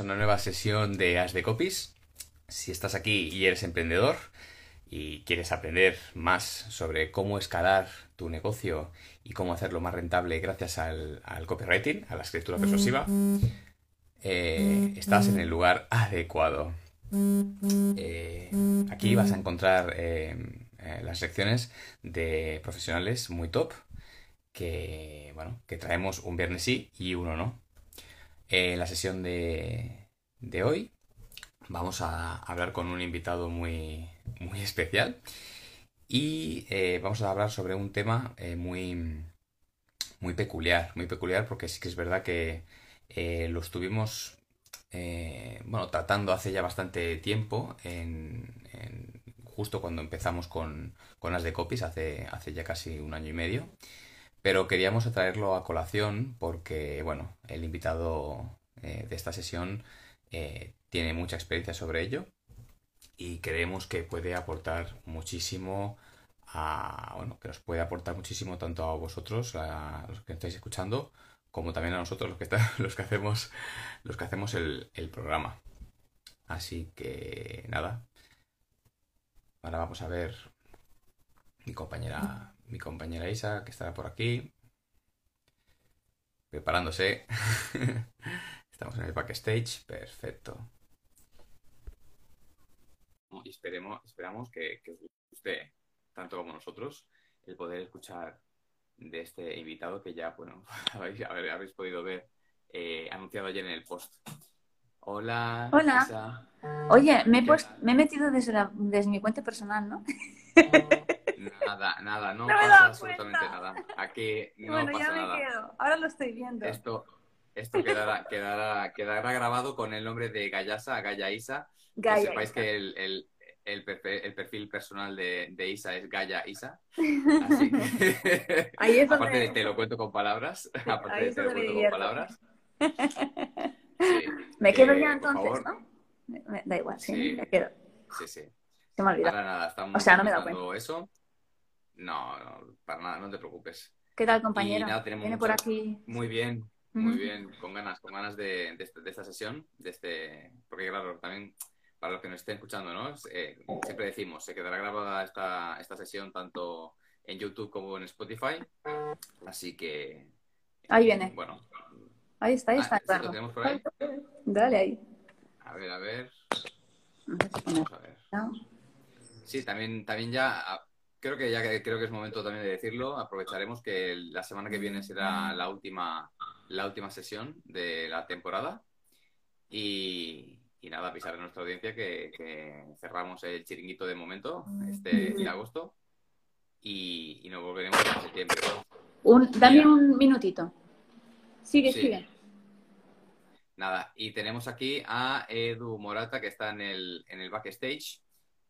una nueva sesión de As de Copies. Si estás aquí y eres emprendedor y quieres aprender más sobre cómo escalar tu negocio y cómo hacerlo más rentable gracias al, copywriting, a la escritura persuasiva, eh, estás en el lugar adecuado. Eh, aquí vas a encontrar eh, las lecciones de profesionales muy top que, bueno, que traemos un viernes sí y uno no. En la sesión de, hoy. Vamos a hablar con un invitado muy, muy especial. Y eh, vamos a hablar sobre un tema eh, muy, muy peculiar, muy peculiar porque sí que es verdad que eh, lo estuvimos bueno, tratando hace ya bastante tiempo, en, justo cuando empezamos con, con, las de copies, hace, hace ya casi un año y medio pero queríamos traerlo a colación porque, bueno, el invitado eh, de esta sesión eh, tiene mucha experiencia sobre ello y creemos que puede aportar muchísimo a, bueno, que nos puede aportar muchísimo tanto a vosotros, a los que estáis escuchando, como también a nosotros los que, los que hacemos, los que hacemos el, el programa. Así que nada. Ahora vamos a ver mi compañera mi compañera Isa, que estará por aquí, preparándose. Estamos en el backstage, perfecto. Y esperemos, esperamos que, que os guste, tanto como nosotros, el poder escuchar de este invitado que ya, bueno, habéis, habéis podido ver eh, anunciado ayer en el post. Hola. Hola. Oye, me he, me he metido desde, desde mi cuenta personal, ¿no? Nada, nada, no, pasa absolutamente nada. Aquí no bueno, pasa ya me nada. quedo. Ahora lo estoy viendo. Esto, esto quedará, quedará, quedará grabado con el nombre de Gayasa, Gaya Isa. que sepáis que el, el, el, perfil, el, perfil, personal de, de, Isa es Gaya Isa. Así que, Ahí es aparte de te lo cuento con palabras, aparte de te lo cuento con palabras. Sí. Me quedo ya entonces, ¿no? Me, da igual, sí, sí, me quedo. Sí, sí. Se me olvidó. Para nada, estamos o sea, no me da cuenta. eso. No, no, para nada, no te preocupes. ¿Qué tal, compañero? Viene por aquí. Muy bien, muy bien, con ganas, con ganas de, este, de, esta sesión, de este, porque claro, también para los que nos estén escuchando, ¿no? Eh, siempre decimos, se quedará grabada esta, esta sesión tanto en YouTube como en Spotify, así que... Ahí viene. Bueno. Ahí está, ahí está. Ah, ¿Lo tenemos por ahí? Dale ahí. A ver, a ver. Vamos a ver. Sí, también, también ya creo que ya creo que es momento también de decirlo. Aprovecharemos que la semana que viene será la última, la última sesión de la temporada. Y, nada, avisar a nuestra audiencia que, cerramos el chiringuito de momento, este de agosto. Y, nos volveremos en septiembre. Un, dame un minutito. Sigue, sigue. Nada, y tenemos aquí a Edu Morata que está en el, en el backstage.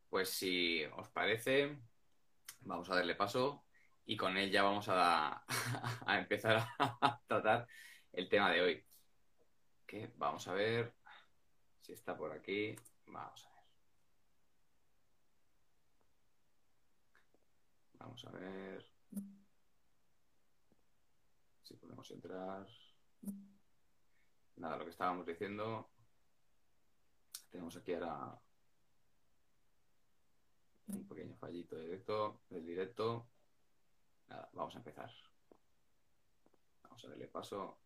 Pues si os parece, vamos a darle paso y con él ya vamos a, empezar a tratar el tema de hoy. Que vamos a ver si está por aquí. Vamos a ver. Vamos a ver si podemos entrar. Nada, lo que estábamos diciendo. Tenemos aquí ahora un pequeño fallito directo, del directo. Nada, vamos a empezar. Vamos a darle paso.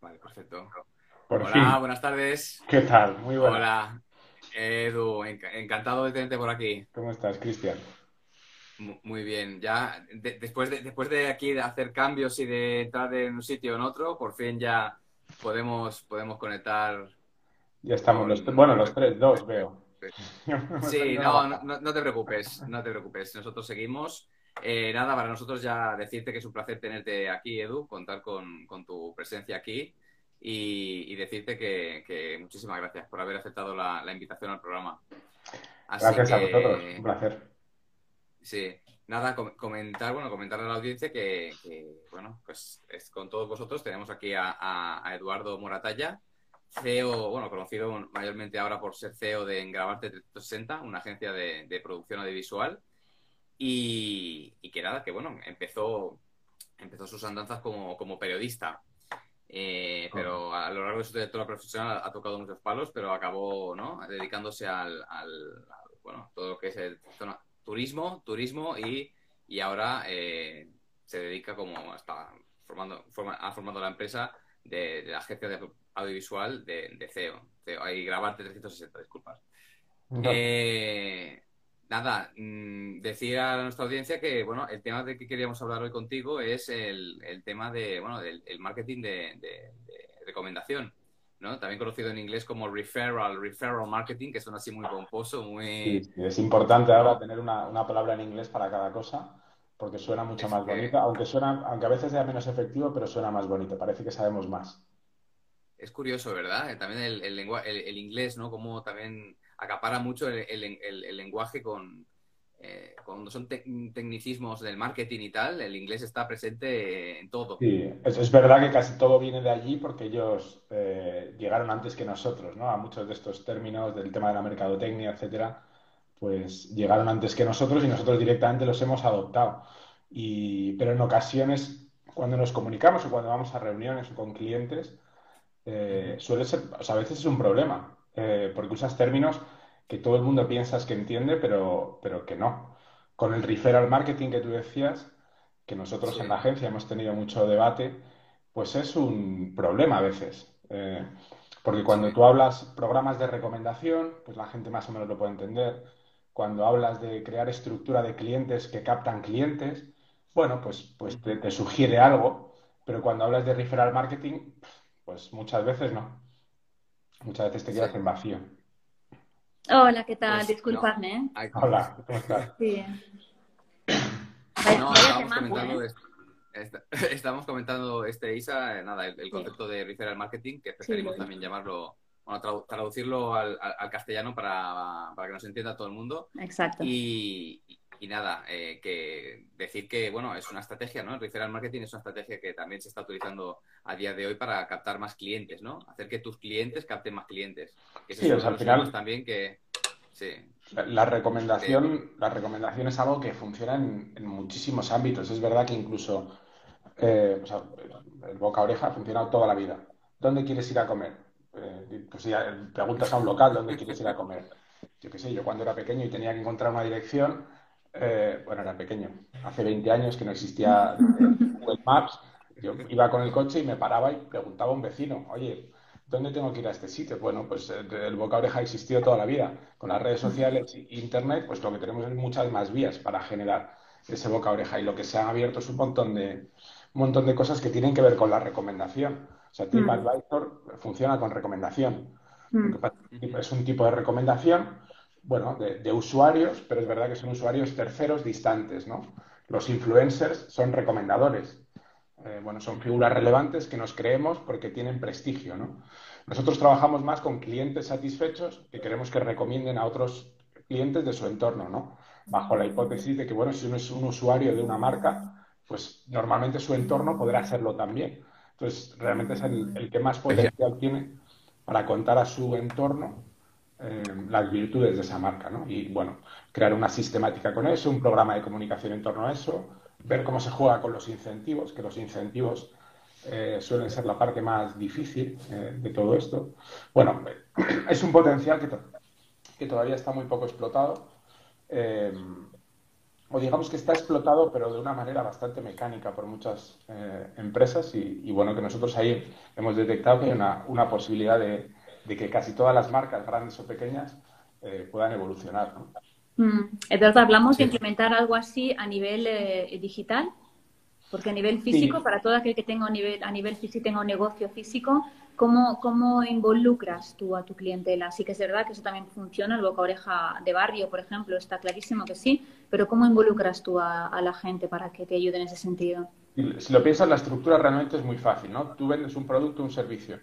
Vale, perfecto. Hola, buenas tardes. ¿Qué tal? Muy buenas. Hola, Edu, encantado de tenerte por aquí. ¿Cómo estás, Cristian? Muy bien, ya después, de, después de aquí de hacer cambios y de entrar en un sitio o en otro, por fin ya podemos, podemos conectar. Ya estamos, los, bueno, los tres, dos veo. Sí, no, no, no, te preocupes, no te preocupes, nosotros seguimos. Eh, nada, para nosotros ya decirte que es un placer tenerte aquí, Edu, contar con, con tu presencia aquí y, decirte que, que, muchísimas gracias por haber aceptado la, la invitación al programa. gracias a vosotros, un placer. Sí, nada, comentar, bueno, comentar a la audiencia que, bueno, pues es, con todos vosotros tenemos aquí a, Eduardo Moratalla, CEO, bueno, conocido mayormente ahora por ser CEO de Engravarte 360, una agencia de, producción audiovisual. Y, que nada, que bueno, empezó, empezó sus andanzas como, como periodista. Eh, pero a lo largo de su trayectoria profesional ha, tocado muchos palos, pero acabó ¿no? dedicándose al, bueno, todo lo que es el turismo, turismo y, y ahora eh, se dedica como está formando, forma, ha formado la empresa de, la agencia de audiovisual de, de CEO. CEO. Ahí grabarte 360, disculpas. Eh, nada, mm, decir a nuestra audiencia que, bueno, el tema de que queríamos hablar hoy contigo es el, el tema de, bueno, del el marketing de, de, recomendación, ¿no? También conocido en inglés como referral, referral marketing, que suena así muy pomposo, muy... Sí, es importante ahora tener una, una, palabra en inglés para cada cosa, porque suena mucho más bonita, aunque suena, aunque a veces sea menos efectivo, pero suena más bonito, parece que sabemos más. Es curioso, ¿verdad? También el, el, el inglés, ¿no? Como también acapara mucho el, lenguaje con, eh, cuando son tecnicismos del marketing y tal, el inglés está presente en todo. Sí, es, verdad que casi todo viene de allí porque ellos eh, llegaron antes que nosotros, ¿no? A muchos de estos términos del tema de la mercadotecnia, etcétera, pues llegaron antes que nosotros y nosotros directamente los hemos adoptado. Y, pero en ocasiones, cuando nos comunicamos o cuando vamos a reuniones o con clientes, eh, suele ser, o sea, a veces es un problema eh, porque usas términos que todo el mundo piensas que entiende, pero, pero que no. Con el referral marketing que tú decías, que nosotros en la agencia hemos tenido mucho debate, pues es un problema a veces. Eh, porque cuando tú hablas programas de recomendación, pues la gente más o menos lo puede entender. Cuando hablas de crear estructura de clientes que captan clientes, bueno, pues, pues te, te sugiere algo, pero cuando hablas de referral marketing, pues muchas veces no. Muchas veces te quedas en vacío. Hola, ¿qué tal? Pues, Disculpadme. ¿eh? Hola, ¿cómo estás? Sí. No, estábamos comentando, ¿eh? estamos comentando este Isa, nada, el, concepto de referral marketing, que preferimos también llamarlo, bueno, traducirlo al, al, castellano para, para, que nos entienda todo el mundo. Exacto. Y, y nada, eh, que decir que, bueno, es una estrategia, ¿no? El referral marketing es una estrategia que también se está utilizando a día de hoy para captar más clientes, ¿no? Hacer que tus clientes capten más clientes. sí, o sea, al final también que... Sí. La, recomendación, la recomendación es algo que funciona en, muchísimos ámbitos. Es verdad que incluso eh, o sea, el boca a oreja ha funcionado toda la vida. ¿Dónde quieres ir a comer? Eh, pues ya preguntas a un local dónde quieres ir a comer. Yo qué sé, yo cuando era pequeño y tenía que encontrar una dirección, eh, bueno, era pequeño, hace 20 años que no existía Google Maps, yo iba con el coche y me paraba y preguntaba a un vecino, oye, ¿dónde tengo que ir a este sitio? Bueno, pues eh, el boca oreja ha existido toda la vida. Con las redes sociales e internet, pues lo que tenemos es muchas más vías para generar ese boca oreja. Y lo que se han abierto es un montón de, un montón de cosas que tienen que ver con la recomendación. O sea, TripAdvisor funciona con recomendación. Mm. Es un tipo de recomendación bueno, de, usuarios, pero es verdad que son usuarios terceros distantes, ¿no? Los influencers son recomendadores. Eh, bueno, son figuras relevantes que nos creemos porque tienen prestigio, ¿no? Nosotros trabajamos más con clientes satisfechos que queremos que recomienden a otros clientes de su entorno, ¿no? Bajo la hipótesis de que, bueno, si uno es un usuario de una marca, pues normalmente su entorno podrá hacerlo también. Entonces, realmente es el, el que más potencial tiene para contar a su entorno eh, las virtudes de esa marca, ¿no? Y bueno, crear una sistemática con eso, un programa de comunicación en torno a eso, ver cómo se juega con los incentivos, que los incentivos eh, suelen ser la parte más difícil eh, de todo esto. Bueno, es un potencial que, que todavía está muy poco explotado. o digamos que está explotado, pero de una manera bastante mecánica por muchas empresas y, bueno, que nosotros ahí hemos detectado que hay una posibilidad de, de que casi todas las marcas, grandes o pequeñas, eh, puedan evolucionar. ¿no? Mm. hablamos de implementar algo así a nivel eh, digital, porque a nivel físico, para todo aquel que tenga un nivel, a nivel físico, tenga un negocio físico, ¿cómo, ¿cómo involucras tú a tu clientela? Sí que es verdad que eso también funciona, el boca oreja de barrio, por ejemplo, está clarísimo que sí, pero ¿cómo involucras tú a, a la gente para que te ayude en ese sentido? Si lo piensas, la estructura realmente es muy fácil, ¿no? Tú vendes un producto o un servicio,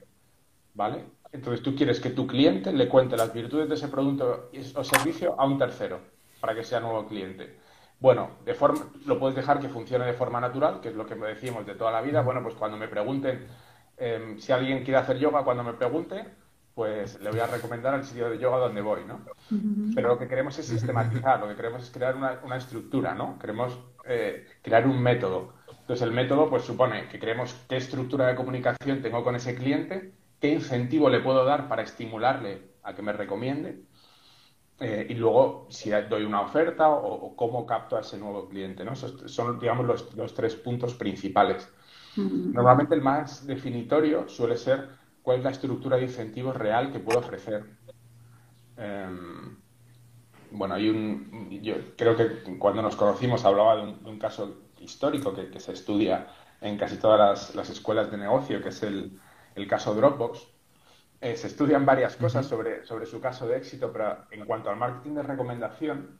¿vale? Entonces tú quieres que tu cliente le cuente las virtudes de ese producto o servicio a un tercero para que sea nuevo cliente. Bueno, de forma, lo puedes dejar que funcione de forma natural, que es lo que decimos de toda la vida. Bueno, pues cuando me pregunten em, si alguien quiere hacer yoga cuando me pregunte, pues le voy a recomendar el sitio de yoga donde voy, ¿no? Pero lo que queremos es sistematizar, lo que queremos es crear una, estructura, ¿no? Queremos eh, crear un método. Entonces el método pues supone que creemos qué estructura de comunicación tengo con ese cliente, qué incentivo le puedo dar para estimularle a que me recomiende eh, y luego si doy una oferta o, cómo capto a ese nuevo cliente. ¿no? son, digamos, los, tres puntos principales. Normalmente el más definitorio suele ser cuál es la estructura de incentivos real que puedo ofrecer. Em, bueno, hay un, yo creo que cuando nos conocimos hablaba de un, caso histórico que, se estudia en casi todas las, escuelas de negocio, que es el, el caso Dropbox, eh, se estudian varias cosas sobre, sobre su caso de éxito, pero en cuanto al marketing de recomendación,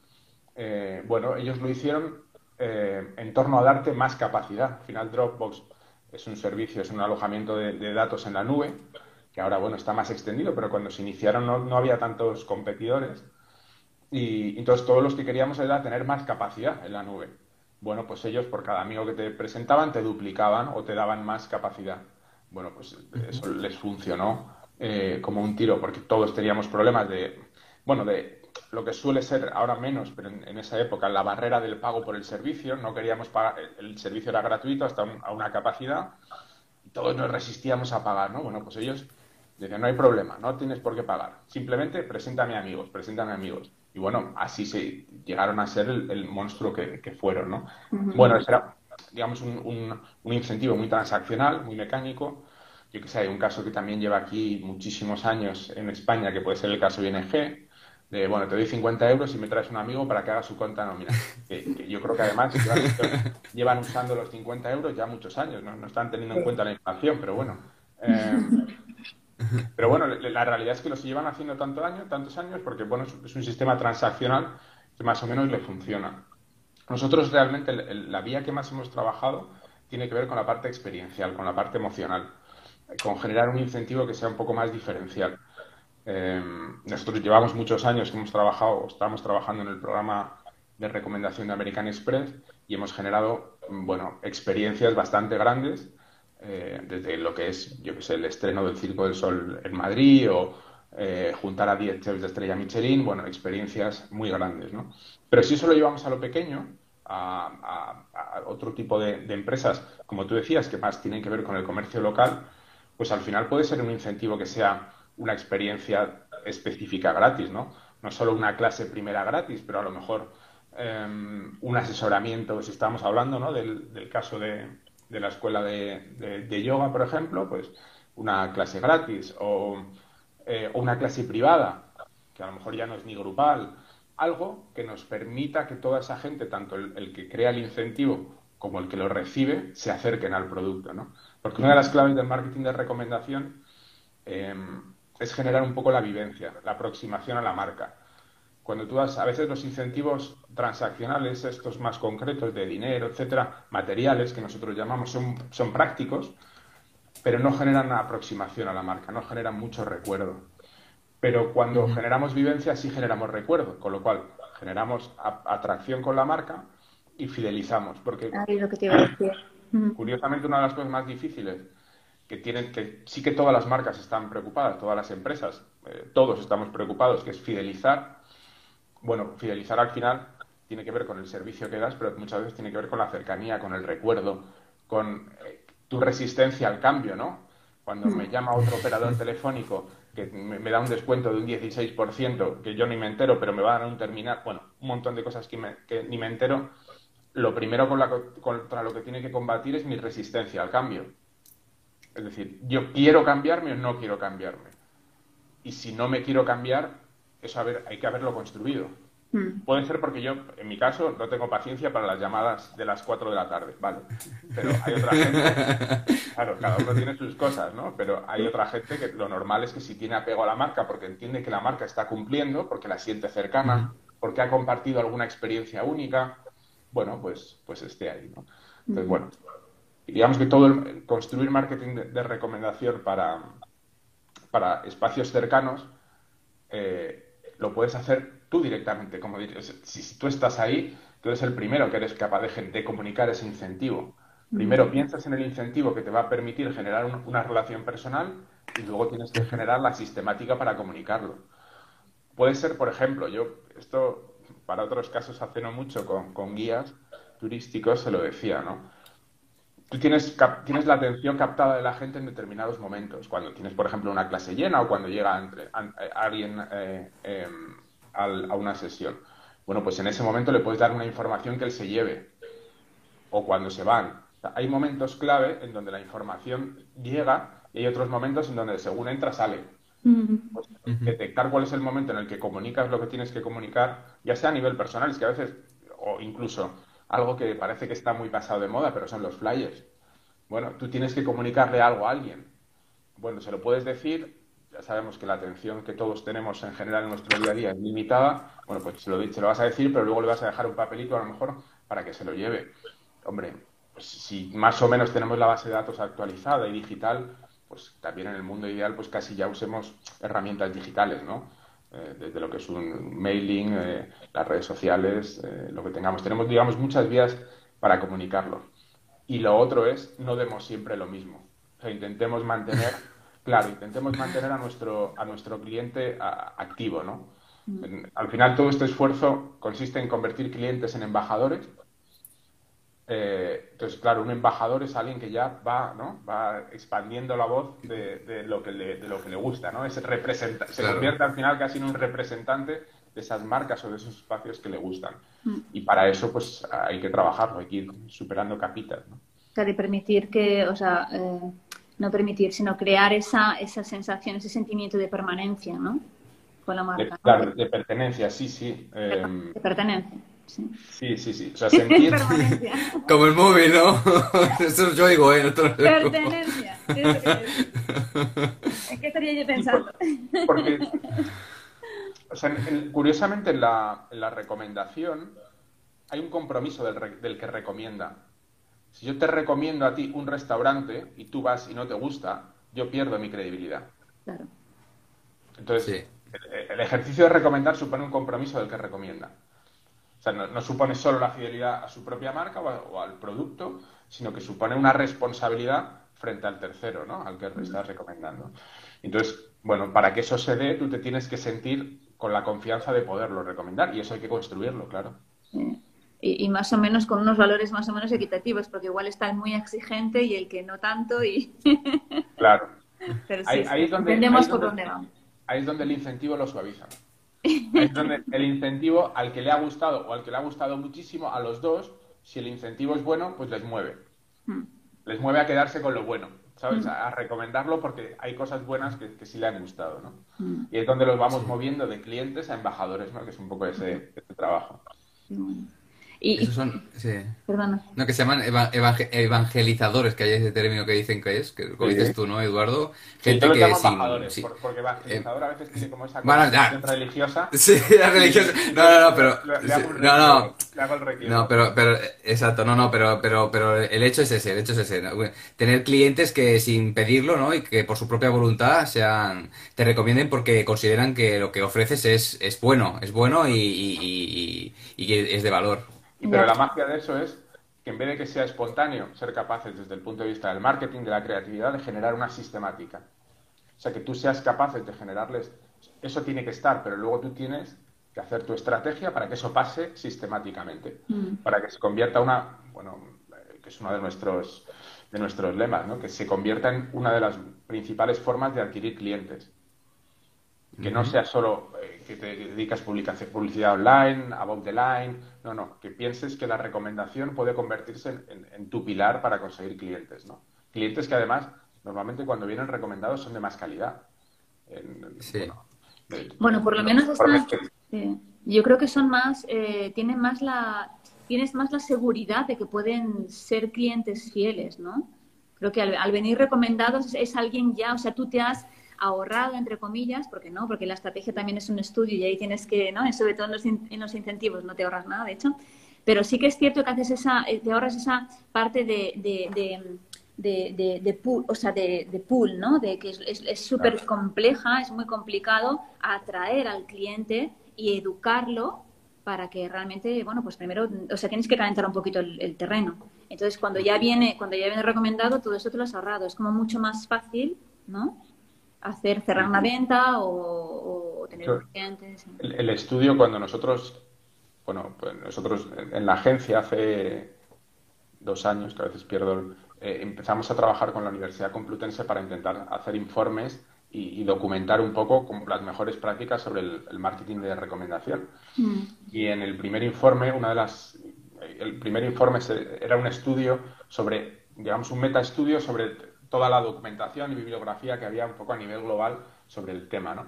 eh, bueno, ellos lo hicieron eh, en torno a darte más capacidad. Al final, Dropbox es un servicio, es un alojamiento de, datos en la nube, que ahora, bueno, está más extendido, pero cuando se iniciaron no, había tantos competidores. Y entonces todos los que queríamos era tener más capacidad en la nube. Bueno, pues ellos por cada amigo que te presentaban te duplicaban o te daban más capacidad. Bueno, pues eso les funcionó eh, como un tiro, porque todos teníamos problemas de, bueno, de lo que suele ser ahora menos, pero en, esa época, la barrera del pago por el servicio, no queríamos pagar, el servicio era gratuito hasta a una capacidad, y todos nos resistíamos a pagar, ¿no? Bueno, pues ellos decían, no hay problema, no tienes por qué pagar, simplemente preséntame amigos, preséntame amigos. Y bueno, así se llegaron a ser el, monstruo que, fueron, ¿no? Bueno, ese era, digamos, un, un incentivo muy transaccional, muy mecánico, yo que sé, hay un caso que también lleva aquí muchísimos años en España, que puede ser el caso ING, de, bueno, te doy 50 euros y me traes un amigo para que haga su cuenta nómina. Que, yo creo que además llevan, usando los 50 euros ya muchos años, no, están teniendo en cuenta la inflación, pero bueno. Eh, pero bueno, la realidad es que los llevan haciendo tanto año, tantos años porque, bueno, es un sistema transaccional que más o menos le funciona. Nosotros realmente la vía que más hemos trabajado tiene que ver con la parte experiencial, con la parte emocional con generar un incentivo que sea un poco más diferencial. Eh, nosotros llevamos muchos años que hemos trabajado, estamos trabajando en el programa de recomendación de American Express y hemos generado, bueno, experiencias bastante grandes, eh, desde lo que es, yo que sé, el estreno del Circo del Sol en Madrid o eh, juntar a 10 chefs de estrella Michelin, bueno, experiencias muy grandes, ¿no? Pero si eso lo llevamos a lo pequeño, a, otro tipo de empresas, como tú decías, que más tienen que ver con el comercio local, pues al final puede ser un incentivo que sea una experiencia específica gratis, ¿no? No solo una clase primera gratis, pero a lo mejor em, un asesoramiento, si estamos hablando, ¿no? Del, caso de, la escuela de, yoga, por ejemplo, pues una clase gratis o, eh, una clase privada, que a lo mejor ya no es ni grupal, algo que nos permita que toda esa gente, tanto el, que crea el incentivo como el que lo recibe, se acerquen al producto, ¿no? Porque una de las claves del marketing de recomendación eh, es generar un poco la vivencia, la aproximación a la marca. Cuando tú das, a veces los incentivos transaccionales, estos más concretos de dinero, etcétera, materiales que nosotros llamamos, son, son prácticos, pero no generan aproximación a la marca, no generan mucho recuerdo. Pero cuando generamos vivencia sí generamos recuerdo, con lo cual generamos atracción con la marca y fidelizamos. Porque lo que te iba a decir. Curiosamente, una de las cosas más difíciles que tienen, que sí que todas las marcas están preocupadas, todas las empresas, eh, todos estamos preocupados, que es fidelizar. Bueno, fidelizar al final tiene que ver con el servicio que das, pero muchas veces tiene que ver con la cercanía, con el recuerdo, con eh, tu resistencia al cambio, ¿no? Cuando me llama otro operador telefónico que me, da un descuento de un 16%, que yo ni me entero, pero me va a dar un terminal, bueno, un montón de cosas que, que ni me entero, lo primero contra lo que tiene que combatir es mi resistencia al cambio. Es decir, yo quiero cambiarme o no quiero cambiarme. Y si no me quiero cambiar, eso hay que haberlo construido. Hmm. Puede ser porque yo, en mi caso, no tengo paciencia para las llamadas de las 4 de la tarde, vale. Pero hay otra gente, claro, cada uno tiene sus cosas, ¿no? Pero hay otra gente que lo normal es que si tiene apego a la marca porque entiende que la marca está cumpliendo, porque la siente cercana, hmm. porque ha compartido alguna experiencia única, bueno, pues, pues esté ahí, ¿no? Entonces, bueno, digamos que todo el, construir marketing de, recomendación para, para espacios cercanos eh, lo puedes hacer tú directamente, como dices, si, tú estás ahí, tú eres el primero que eres capaz de, de comunicar ese incentivo. Primero piensas en el incentivo que te va a permitir generar una relación personal y luego tienes que generar la sistemática para comunicarlo. Puede ser, por ejemplo, yo esto para otros casos hace no mucho con, con guías turísticos se lo decía, ¿no? Tú tienes, tienes la atención captada de la gente en determinados momentos, cuando tienes, por ejemplo, una clase llena o cuando llega entre, alguien eh, em, a una sesión. Bueno, pues en ese momento le puedes dar una información que él se lleve o cuando se van. hay momentos clave en donde la información llega y hay otros momentos en donde según entra sale. Pues, detectar cuál es el momento en el que comunicas lo que tienes que comunicar, ya sea a nivel personal, es que a veces, o incluso algo que parece que está muy pasado de moda, pero son los flyers. Bueno, tú tienes que comunicarle algo a alguien. Bueno, se lo puedes decir, ya sabemos que la atención que todos tenemos en general en nuestro día a día es limitada. Bueno, pues se lo, se lo vas a decir, pero luego le vas a dejar un papelito a lo mejor para que se lo lleve. Hombre, pues si más o menos tenemos la base de datos actualizada y digital, pues también en el mundo ideal, pues casi ya usemos herramientas digitales, ¿no? Eh, desde lo que es un mailing, eh, las redes sociales, eh, lo que tengamos. Tenemos, digamos, muchas vías para comunicarlo. Y lo otro es, no demos siempre lo mismo. O sea, intentemos mantener, claro, intentemos mantener a nuestro, a nuestro cliente activo, ¿no? Mm. Al final todo este esfuerzo consiste en convertir clientes en embajadores eh, entonces, claro, un embajador es alguien que ya va, ¿no? va expandiendo la voz de, lo, que le, de lo que le gusta, ¿no? Es representa se convierte al final casi en un representante de esas marcas o de esos espacios que le gustan. Mm. Y para eso, pues, hay que trabajarlo, hay que ir superando capitas, ¿no? Claro, y permitir que, o sea, eh, no permitir, sino crear esa, esa sensación, ese sentimiento de permanencia, ¿no? Con la marca. claro, de pertenencia, sí, sí. de em, pertenencia. Sí, sí, sí. O sea, sentir... Como el móvil, ¿no? Eso yo digo, ¿eh? Pertenencia. ¿En qué estaría yo pensando? Porque, o sea, curiosamente en la, en la, recomendación hay un compromiso del, del que recomienda. Si yo te recomiendo a ti un restaurante y tú vas y no te gusta, yo pierdo mi credibilidad. Claro. Entonces, el, ejercicio de recomendar supone un compromiso del que recomienda. O sea, no, supone solo la fidelidad a su propia marca o, al producto, sino que supone una responsabilidad frente al tercero, ¿no? Al que estás recomendando. Entonces, bueno, para que eso se dé, tú te tienes que sentir con la confianza de poderlo recomendar y eso hay que construirlo, claro. Y, más o menos con unos valores más o menos equitativos, porque igual está el muy exigente y el que no tanto y... claro. Pero sí, ahí, donde, por dónde vamos. Ahí es donde el incentivo lo suaviza. Es donde el incentivo al que le ha gustado o al que le ha gustado muchísimo, a los dos, si el incentivo es bueno, pues les mueve. Hmm. Les mueve a quedarse con lo bueno, ¿sabes? Hmm. A, recomendarlo porque hay cosas buenas que, sí le han gustado, ¿no? Hmm. Y es donde los vamos moviendo de clientes a embajadores, ¿no? Que es un poco ese, ese trabajo. Y, Esos son, sí. Perdona. No, que se llaman evangelizadores, que hay ese término que dicen que es, que lo dices tú, ¿no, Eduardo? Gente que es sí. porque evangelizador a veces tiene como esa bueno, religiosa. Sí, la religiosa. No, no, no, pero... no, no. No, pero, pero, exacto, no, no, pero, pero, pero el hecho es ese, el hecho es ese. Tener clientes que sin pedirlo, ¿no? Y que por su propia voluntad sean, te recomienden porque consideran que lo que ofreces es, es bueno, es bueno y, y, y, y es de valor. Pero la magia de eso es que en vez de que sea espontáneo, ser capaces desde el punto de vista del marketing, de la creatividad, de generar una sistemática. O sea, que tú seas capaces de generarles, eso tiene que estar, pero luego tú tienes que hacer tu estrategia para que eso pase sistemáticamente, mm. para que se convierta una, bueno, que es uno de nuestros, de nuestros lemas, ¿no? que se convierta en una de las principales formas de adquirir clientes. Que no sea solo eh, que te dedicas publicidad online, above the line. No, no, que pienses que la recomendación puede convertirse en, tu pilar para conseguir clientes, ¿no? Clientes que además, normalmente cuando vienen recomendados son de más calidad. sí. Bueno, por lo menos están, yo creo que son más, eh, tienen más la, tienes más la seguridad de que pueden ser clientes fieles, ¿no? Creo que al, al venir recomendados es alguien ya, o sea, tú te has ahorrado, entre comillas, porque no, porque la estrategia también es un estudio y ahí tienes que, ¿no? Sobre todo en los, incentivos no te ahorras nada, de hecho. Pero sí que es cierto que haces esa, eh, te ahorras esa parte de, de, de, pool, o sea, de, pool, ¿no? De que es súper compleja, es muy complicado atraer al cliente y educarlo para que realmente, bueno, pues primero, o sea, tienes que calentar un poquito el, terreno. Entonces, cuando ya viene, cuando ya viene recomendado, todo eso te lo has ahorrado. Es como mucho más fácil, ¿no? Hacer, cerrar una venta o, tener clientes. El, el, estudio, cuando nosotros, bueno, pues nosotros en la agencia hace dos años, que a veces pierdo, eh, empezamos a trabajar con la Universidad Complutense para intentar hacer informes y, documentar un poco las mejores prácticas sobre el, marketing de recomendación. Mm. Y en el primer informe, una de las, el primer informe era un estudio sobre, digamos, un metaestudio sobre toda la documentación y bibliografía que había un poco a nivel global sobre el tema, ¿no?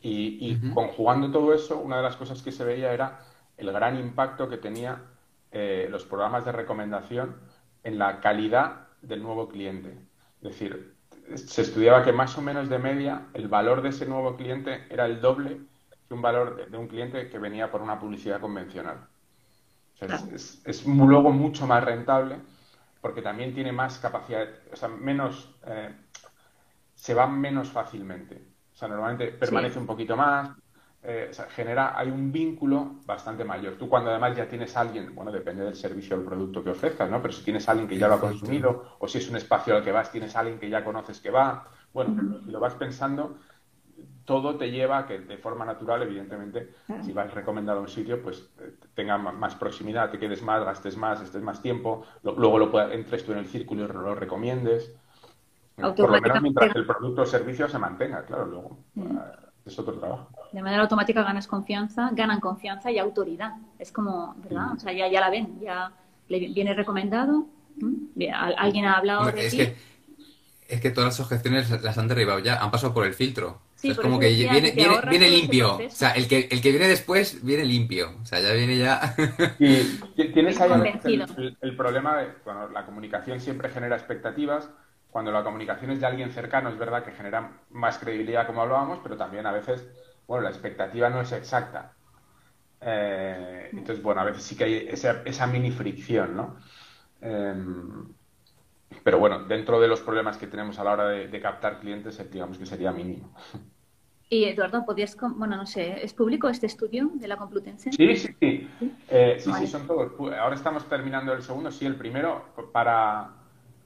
Y, conjugando todo eso, una de las cosas que se veía era el gran impacto que tenía eh, los programas de recomendación en la calidad del nuevo cliente. Es decir, se estudiaba que más o menos de media el valor de ese nuevo cliente era el doble que un valor de, un cliente que venía por una publicidad convencional. es, luego mucho más rentable porque también tiene más capacidad, o sea, menos, eh, se va menos fácilmente. O sea, normalmente permanece un poquito más, eh, genera, hay un vínculo bastante mayor. Tú cuando además ya tienes a alguien, bueno, depende del servicio o el producto que ofrezcas, ¿no? Pero si tienes a alguien que ya lo ha consumido, o si es un espacio al que vas, tienes a alguien que ya conoces que va, bueno, si lo vas pensando, todo te lleva a que de forma natural, evidentemente, si vas recomendado a un sitio, pues eh, tenga más proximidad, te quedes más, gastes más, estés más tiempo, luego lo entres tú en el círculo y lo recomiendes. Por lo menos mientras el producto o servicio se mantenga, claro, luego es otro trabajo. De manera automática ganas confianza, ganan confianza y autoridad. Es como, ¿verdad? O sea, ya, ya la ven, ya le viene recomendado. Alguien ha hablado de es Que, es que todas las objeciones las han derribado ya, han pasado por el filtro. Es como que viene, viene, limpio. O sea, el que, el que viene después viene limpio. O sea, ya viene ya. y tienes ahí el, el, problema de bueno, la comunicación siempre genera expectativas cuando la comunicación es de alguien cercano, es verdad que genera más credibilidad, como hablábamos, pero también a veces, bueno, la expectativa no es exacta. Eh, entonces, bueno, a veces sí que hay esa, mini fricción, ¿no? Em, pero bueno, dentro de los problemas que tenemos a la hora de, captar clientes, digamos que sería mínimo. Y Eduardo, ¿podrías, bueno, no sé, ¿es público este estudio de la Complutense? Sí, sí, sí. Sí, eh, sí, son todos. Ahora estamos terminando el segundo, sí, el primero, para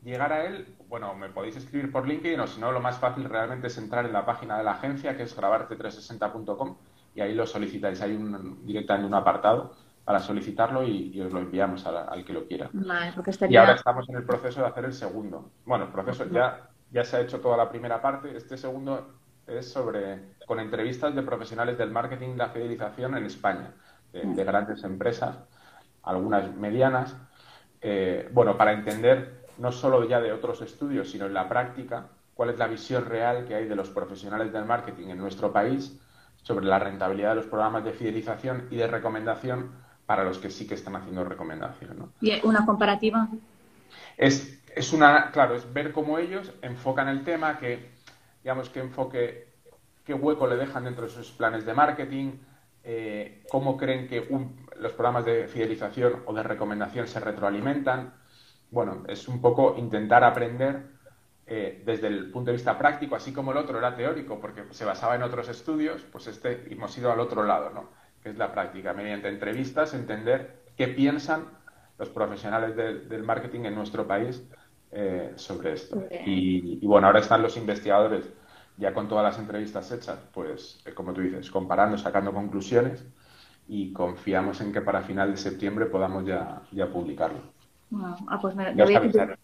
llegar a él, bueno, me podéis escribir por LinkedIn o si no, lo más fácil realmente es entrar en la página de la agencia que es grabarte360.com y ahí lo solicitáis. Hay un, directamente un apartado para solicitarlo y, os lo enviamos al, que lo quiera. Y ahora estamos en el proceso de hacer el segundo. Bueno, el proceso ya, ya se ha hecho toda la primera parte. Este segundo es sobre con entrevistas de profesionales del marketing y la fidelización en España, de, grandes empresas, algunas medianas. Eh, bueno, para entender no solo ya de otros estudios, sino en la práctica, cuál es la visión real que hay de los profesionales del marketing en nuestro país sobre la rentabilidad de los programas de fidelización y de recomendación para los que sí que están haciendo recomendación. ¿Y una comparativa? Es, es una, claro, es ver cómo ellos enfocan el tema, que, digamos, qué enfoque, qué hueco le dejan dentro de sus planes de marketing, eh, cómo creen que los programas de fidelización o de recomendación se retroalimentan, bueno, es un poco intentar aprender eh, desde el punto de vista práctico, así como el otro era teórico, porque se basaba en otros estudios, pues este hemos ido al otro lado, ¿no? Que es la práctica, mediante entrevistas, entender qué piensan los profesionales del marketing en nuestro país eh, sobre esto. Y, bueno, ahora están los investigadores ya con todas las entrevistas hechas, pues eh, como tú dices, comparando, sacando conclusiones y confiamos en que para final de septiembre podamos ya, ya publicarlo. Ah, pues me, voy a pedir,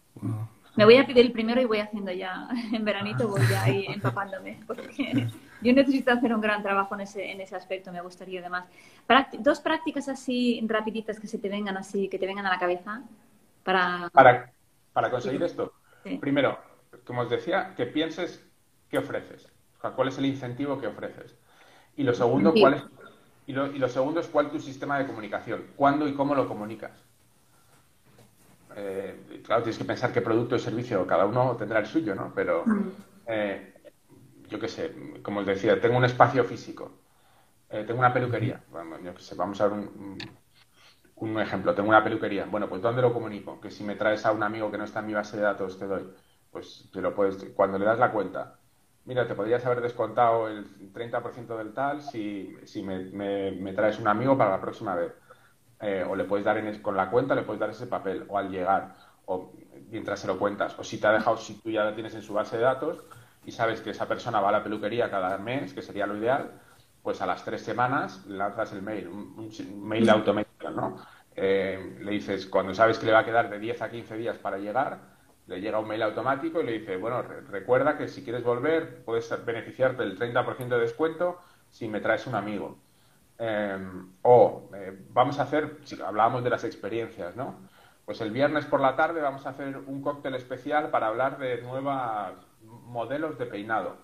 me, voy a pedir, el primero y voy haciendo ya, en veranito voy ya ahí empapándome, porque yo necesito hacer un gran trabajo en ese, en ese aspecto, me gustaría además. dos prácticas así rapiditas que se te vengan así, que te vengan a la cabeza para... Para, para conseguir esto. Primero, como os decía, que pienses qué ofreces, cuál es el incentivo que ofreces. Y lo segundo, cuál es, y lo, y lo segundo es cuál es tu sistema de comunicación, cuándo y cómo lo comunicas. Eh, claro, tienes que pensar qué producto y servicio cada uno tendrá el suyo, ¿no? Pero, mm. eh, yo qué sé, como os decía, tengo un espacio físico, eh, tengo una peluquería, vamos, yo qué sé, vamos a ver un, un, ejemplo, tengo una peluquería, bueno, pues ¿dónde lo comunico? Que si me traes a un amigo que no está en mi base de datos, te doy, pues te lo puedes, cuando le das la cuenta, mira, te podrías haber descontado el 30% del tal si, si me, me traes un amigo para la próxima vez eh, o le puedes dar con la cuenta, le puedes dar ese papel, o al llegar, o mientras se lo cuentas, o si te ha dejado, si tú ya la tienes en su base de datos y sabes que esa persona va a la peluquería cada mes, que sería lo ideal, pues a las tres semanas lanzas el mail, un, mail de automático, ¿no? Eh, le dices, cuando sabes que le va a quedar de 10 a 15 días para llegar, le llega un mail automático y le dice, bueno, recuerda que si quieres volver puedes beneficiarte del 30% de descuento si me traes un amigo. Em, o eh, vamos a hacer, si hablábamos de las experiencias, ¿no? Pues el viernes por la tarde vamos a hacer un cóctel especial para hablar de nuevos modelos de peinado.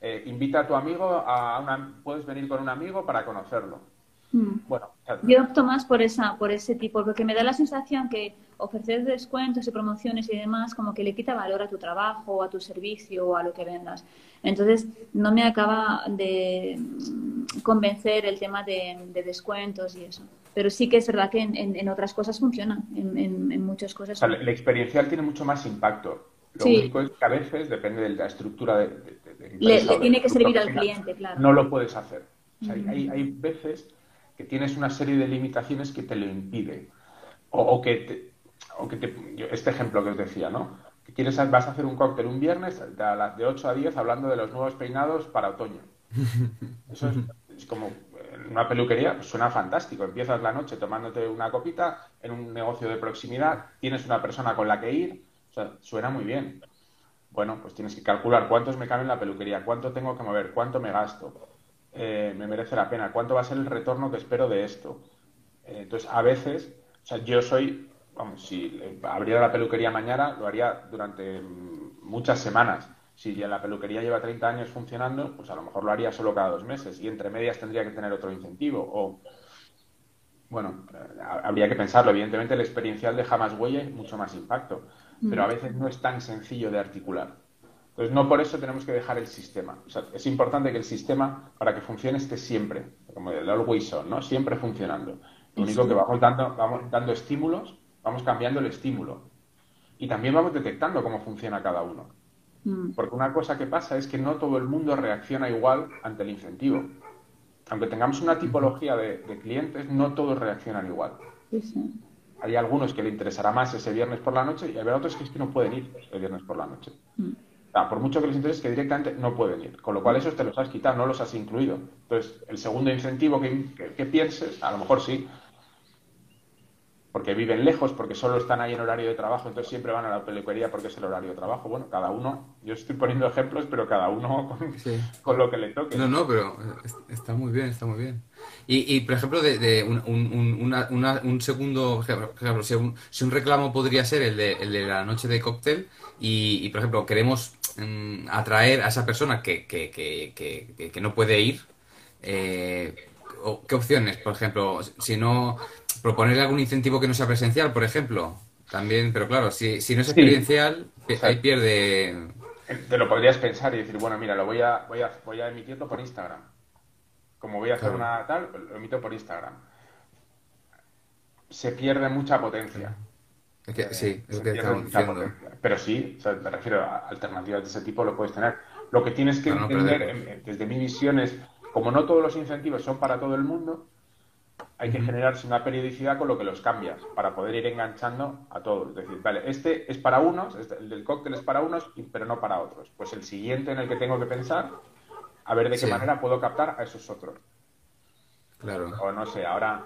Eh, invita a tu amigo a una, puedes venir con un amigo para conocerlo. Hmm. Bueno, yo opto más por esa, por ese tipo, porque me da la sensación que ofrecer descuentos y promociones y demás como que le quita valor a tu trabajo, o a tu servicio o a lo que vendas. Entonces, no me acaba de convencer el tema de, descuentos y eso. Pero sí que es verdad que en, otras cosas funciona, en, muchas cosas. la, experiencial tiene mucho más impacto. Lo único es que a veces, depende de la estructura de, le, tiene que servir al cliente, claro. No lo puedes hacer. hay, hay, veces que tienes una serie de limitaciones que te lo impiden. O, que, te, o que te, este ejemplo que os decía, ¿no? Que quieres, vas a hacer un cóctel un viernes de, las de 8 a 10 hablando de los nuevos peinados para otoño. Eso es, como en una peluquería, pues suena fantástico. Empiezas la noche tomándote una copita en un negocio de proximidad, tienes una persona con la que ir, o sea, suena muy bien. Bueno, pues tienes que calcular cuántos me caben en la peluquería, cuánto tengo que mover, cuánto me gasto, eh, me merece la pena, cuánto va a ser el retorno que espero de esto. Eh, entonces, a veces, o sea, yo soy, vamos, si abriera la peluquería mañana, lo haría durante muchas semanas. Si ya la peluquería lleva 30 años funcionando, pues a lo mejor lo haría solo cada dos meses y entre medias tendría que tener otro incentivo. O, bueno, eh, habría que pensarlo. Evidentemente, el experiencial deja más huella mucho más impacto pero a mm. veces no es tan sencillo de articular. Entonces, no por eso tenemos que dejar el sistema. es importante que el sistema, para que funcione, esté siempre, como el always on, ¿no? Siempre funcionando. Lo único que vamos dando, vamos dando estímulos, vamos cambiando el estímulo. Y también vamos detectando cómo funciona cada uno. Mm. Porque una cosa que pasa es que no todo el mundo reacciona igual ante el incentivo. Aunque tengamos una tipología de, de clientes, no todos reaccionan igual. Sí, sí hay algunos que le interesará más ese viernes por la noche y hay otros que es que no pueden ir el viernes por la noche. Mm. por mucho que les interese, que directamente no pueden ir. Con lo cual, esos te los has quitado, no los has incluido. Entonces, el segundo incentivo que pienses, a lo mejor sí, porque viven lejos, porque solo están ahí en horario de trabajo, entonces siempre van a la peluquería porque es el horario de trabajo. Bueno, cada uno, yo estoy poniendo ejemplos, pero cada uno con, lo que le toque. No, no, pero está muy bien, está muy bien. Y, por ejemplo, de, un, segundo ejemplo, si un, reclamo podría ser el de, el de la noche de cóctel y, por ejemplo, queremos mm, atraer a esa persona que, que, que, que no puede ir, eh, ¿qué opciones? Por ejemplo, si no proponerle algún incentivo que no sea presencial, por ejemplo. También, pero claro, si, si no es experiencial, ahí pierde. Te lo podrías pensar y decir, bueno, mira, lo voy a, voy a, voy a emitirlo por Instagram. Como voy a hacer una tal, lo emito por Instagram. Se pierde mucha potencia. Es que, sí, es que Pero sí, me refiero a alternativas de ese tipo, lo puedes tener. Lo que tienes que entender, desde mi visión, es como no todos los incentivos son para todo el mundo, hay que generarse una periodicidad con lo que los cambias para poder ir enganchando a todos. Es decir, vale, este es para unos, este, el del cóctel es para unos, pero no para otros. Pues el siguiente en el que tengo que pensar, a ver de qué manera puedo captar a esos otros. Claro. O no sé, ahora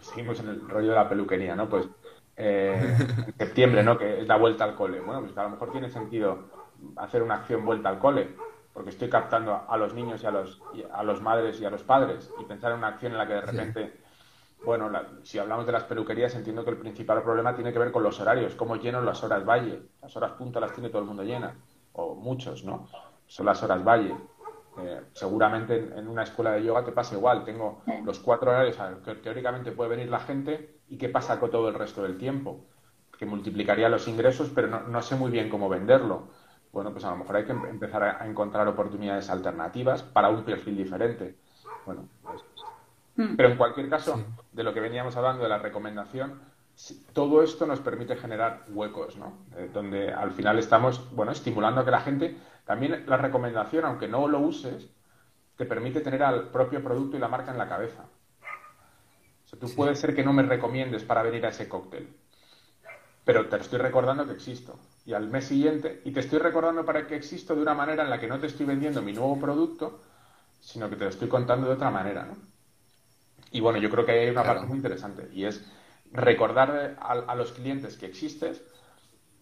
seguimos en el rollo de la peluquería, ¿no? Pues eh, en septiembre, ¿no? Que es la vuelta al cole. Bueno, pues a lo mejor tiene sentido hacer una acción vuelta al cole, porque estoy captando a los niños y a los, a los madres y a los padres y pensar en una acción en la que de repente bueno, si hablamos de las peluquerías, entiendo que el principal problema tiene que ver con los horarios, cómo lleno las horas valle. Las horas punta las tiene todo el mundo llenas, o muchos, ¿no? Son las horas valle. Eh, seguramente en, una escuela de yoga te pasa igual. Tengo los cuatro horarios a que teóricamente puede venir la gente y qué pasa con todo el resto del tiempo. Que multiplicaría los ingresos, pero no, sé muy bien cómo venderlo. Bueno, pues a lo mejor hay que em, empezar a, encontrar oportunidades alternativas para un perfil diferente. Bueno, pues. Pero en cualquier caso, de lo que veníamos hablando de la recomendación, todo esto nos permite generar huecos, ¿no? Eh, donde al final estamos, bueno, estimulando a que la gente, también la recomendación, aunque no lo uses, te permite tener al propio producto y la marca en la cabeza. O sea, tú puede ser que no me recomiendes para venir a ese cóctel, pero te estoy recordando que existo. Y al mes siguiente, y te estoy recordando para que existo de una manera en la que no te estoy vendiendo mi nuevo producto, sino que te lo estoy contando de otra manera, ¿no? Y bueno, yo creo que hay una parte muy interesante y es recordar a, los clientes que existes,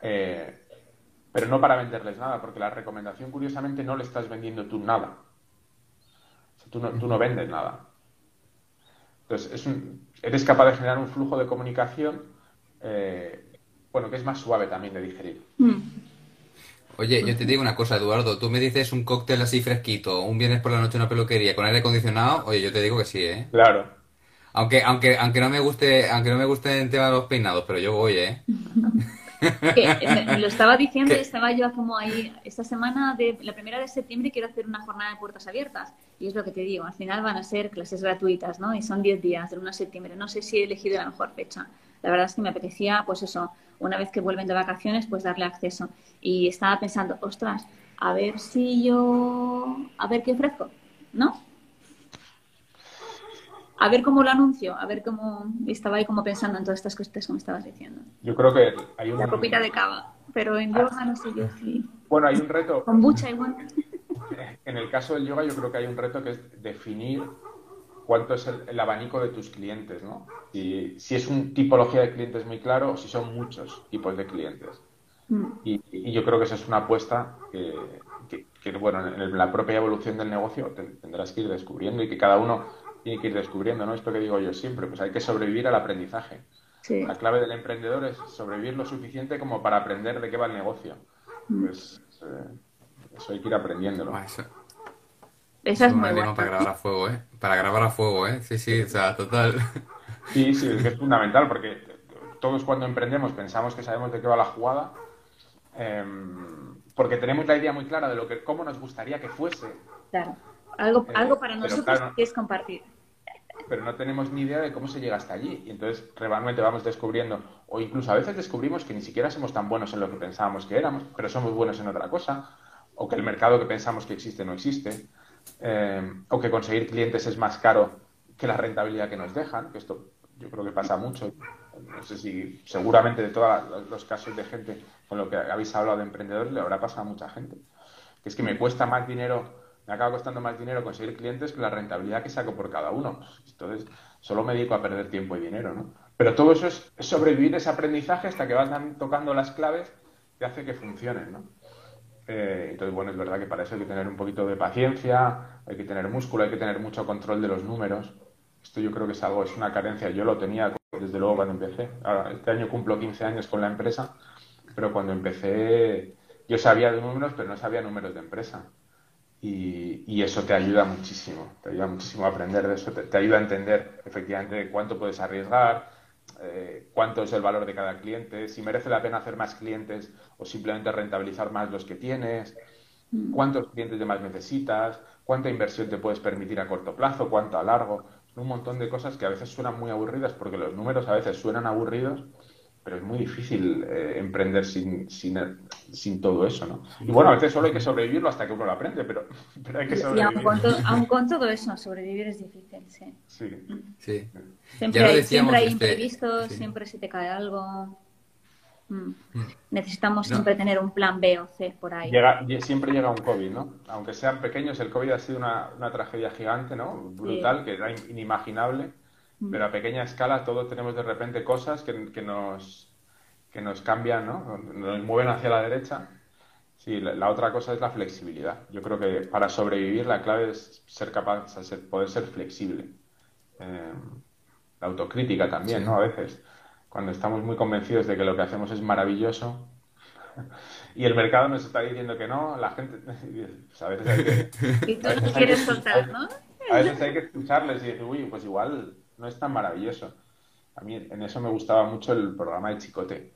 eh, pero no para venderles nada, porque la recomendación, curiosamente, no le estás vendiendo tú nada. tú, no, tú no vendes nada. Entonces, eres capaz de generar un flujo de comunicación, eh, bueno, que es más suave también de digerir. Mm. Oye, yo te digo una cosa, Eduardo. Tú me dices un cóctel así fresquito, un viernes por la noche en una peluquería con aire acondicionado. Oye, yo te digo que sí, ¿eh? Claro. Aunque, aunque, aunque no me guste, aunque no me guste el tema de los peinados, pero yo voy, ¿eh? Eh, lo estaba diciendo, estaba yo como ahí, esta semana de la primera de septiembre quiero hacer una jornada de puertas abiertas. Y es lo que te digo, al final van a ser clases gratuitas, ¿no? Y son 10 días, del 1 de septiembre. No sé si he elegido la mejor fecha. La verdad es que me apetecía, pues eso, una vez que vuelven de vacaciones, pues darle acceso. Y estaba pensando, ostras, a ver si yo, a ver qué ofrezco, ¿no? A ver cómo lo anuncio, a ver cómo estaba ahí como pensando en todas estas cosas como estabas diciendo. Yo creo que hay una copita de cava, pero en yoga no sé yo si... Bueno, hay un reto... Con mucha igual. En el caso del yoga yo creo que hay un reto que es definir cuánto es el, abanico de tus clientes, ¿no? Si es una tipología de clientes muy claro o si son muchos tipos de clientes. Mm. Y, yo creo que esa es una apuesta que, que, bueno, en la propia evolución del negocio tendrás que ir descubriendo y que cada uno tiene que ir descubriendo, ¿no? Esto que digo yo siempre, pues hay que sobrevivir al aprendizaje. La clave del emprendedor es sobrevivir lo suficiente como para aprender de qué va el negocio. Mm. Pues eh, eso hay que ir aprendiéndolo. eso. Esa es muy buena. Para grabar a fuego, ¿eh? Para grabar a fuego, ¿eh? Sí, sí, o sea, total. Sí, sí, es que es fundamental porque todos cuando emprendemos pensamos que sabemos de qué va la jugada em, porque tenemos la idea muy clara de lo que cómo nos gustaría que fuese. Claro. Algo, eh, algo para nosotros que es compartir pero no tenemos ni idea de cómo se llega hasta allí. Y entonces realmente vamos descubriendo, o incluso a veces descubrimos que ni siquiera somos tan buenos en lo que pensábamos que éramos, pero somos buenos en otra cosa, o que el mercado que pensamos que existe no existe, eh, o que conseguir clientes es más caro que la rentabilidad que nos dejan, que esto yo creo que pasa mucho. No sé si seguramente de todos los casos de gente con lo que habéis hablado de emprendedores le habrá pasado a mucha gente. Que es que me cuesta más dinero me acaba costando más dinero conseguir clientes que la rentabilidad que saco por cada uno. Entonces, solo me dedico a perder tiempo y dinero, ¿no? Pero todo eso es, sobrevivir ese aprendizaje hasta que van tocando las claves que hace que funcionen, ¿no? Eh, entonces, bueno, es verdad que para eso hay que tener un poquito de paciencia, hay que tener músculo, hay que tener mucho control de los números. Esto yo creo que es algo, es una carencia. Yo lo tenía desde luego cuando empecé. Ahora, este año cumplo 15 años con la empresa, pero cuando empecé yo sabía de números, pero no sabía números de empresa. Y, eso te ayuda muchísimo, te ayuda muchísimo a aprender de eso, te, ayuda a entender efectivamente cuánto puedes arriesgar, eh, cuánto es el valor de cada cliente, si merece la pena hacer más clientes o simplemente rentabilizar más los que tienes, mm. cuántos clientes de más necesitas, cuánta inversión te puedes permitir a corto plazo, cuánto a largo. un montón de cosas que a veces suenan muy aburridas porque los números a veces suenan aburridos pero es muy difícil eh, emprender sin, sin, sin, todo eso, ¿no? Y bueno, a veces solo hay que sobrevivirlo hasta que uno lo aprende, pero, pero hay que sobrevivir. Y aun con, todo eso, sobrevivir es difícil, sí. Sí. sí. Siempre, hay, siempre hay este, imprevistos, siempre se te cae algo. Mm. Mm. Necesitamos siempre tener un plan B o C por ahí. Llega, siempre llega un COVID, ¿no? Aunque sean pequeños, el COVID ha sido una, una tragedia gigante, ¿no? Brutal, que era inimaginable pero a pequeña escala todos tenemos de repente cosas que, que nos, que nos cambian, ¿no? Nos mueven hacia la derecha. Sí, la, otra cosa es la flexibilidad. Yo creo que para sobrevivir la clave es ser capaz, de poder ser flexible. Eh, la autocrítica también, ¿no? A veces, cuando estamos muy convencidos de que lo que hacemos es maravilloso y el mercado nos está diciendo que no, la gente... Pues a veces hay que... Y tú no quieres soltar, ¿no? A veces hay que escucharles y decir, uy, pues igual no es tan maravilloso. A mí en eso me gustaba mucho el programa de Chicote,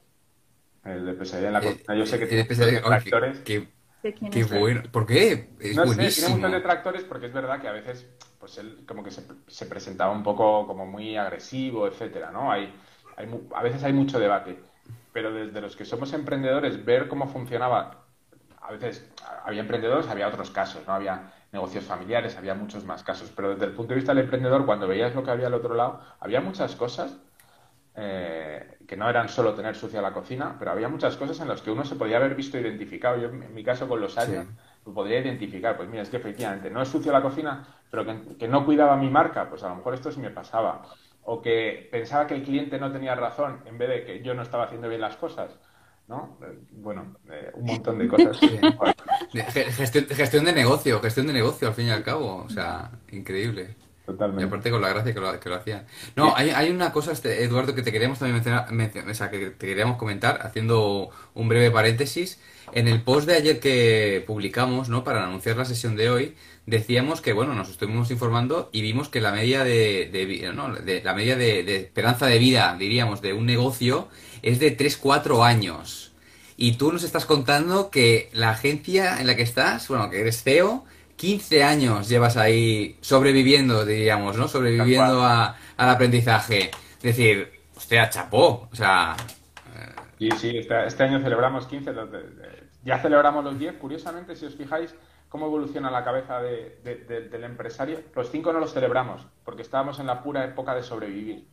el de Pesadilla en la eh, Cocina. Yo sé que tiene muchos detractores. Qué, qué bueno. ¿Por qué? Es no sé, tiene muchos detractores porque es verdad que a veces pues él como que se, se presentaba un poco como muy agresivo, etcétera, ¿no? Hay, hay, a veces hay mucho debate, pero desde los que somos emprendedores, ver cómo funcionaba, a veces había emprendedores, había otros casos, ¿no? Había negocios familiares, había muchos más casos, pero desde el punto de vista del emprendedor, cuando veías lo que había al otro lado, había muchas cosas eh, que no eran solo tener sucia la cocina, pero había muchas cosas en las que uno se podía haber visto identificado. Yo, en mi caso, con los años, lo podría identificar. Pues mira, es que efectivamente no es sucia la cocina, pero que, no cuidaba mi marca, pues a lo mejor esto sí me pasaba. O que pensaba que el cliente no tenía razón en vez de que yo no estaba haciendo bien las cosas. ¿no? Eh, bueno, eh, un montón de cosas. gestión, gestión, de negocio, gestión de negocio al fin y al cabo, o sea, increíble. Totalmente. Y aparte con la gracia que lo, que lo hacían. No, hay, hay, una cosa, este, Eduardo, que te queríamos también mencionar, o sea, que te queríamos comentar, haciendo un breve paréntesis. En el post de ayer que publicamos, ¿no? Para anunciar la sesión de hoy, decíamos que, bueno, nos estuvimos informando y vimos que la media de, de, ¿no? de la media de, de, esperanza de vida, diríamos, de un negocio es de 3-4 años. Y tú nos estás contando que la agencia en la que estás, bueno, que eres CEO, 15 años llevas ahí sobreviviendo, diríamos, ¿no? Sobreviviendo a, al aprendizaje. Es decir, hostia, chapó, o sea... Sí, sí, este, este, año celebramos 15, ya celebramos los 10. Curiosamente, si os fijáis cómo evoluciona la cabeza del empresario, los 5 no los celebramos, porque estábamos en la pura época de sobrevivir.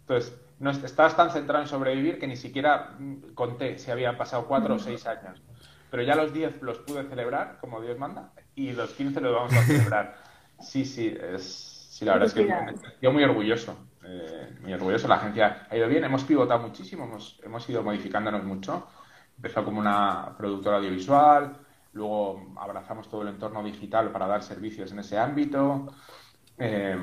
Entonces, no estabas tan centrado en sobrevivir que ni siquiera mm, conté si habían pasado 4 o 6 años. Pero ya los 10 los pude celebrar, como Dios manda, y los 15 los vamos a celebrar. Sí, sí, es, sí la verdad es que yo muy orgulloso, eh, muy orgulloso. La agencia ha ido bien, hemos pivotado muchísimo, hemos, hemos ido modificándonos mucho. Empezó como una productora audiovisual, luego abrazamos todo el entorno digital para dar servicios en ese ámbito. Eh,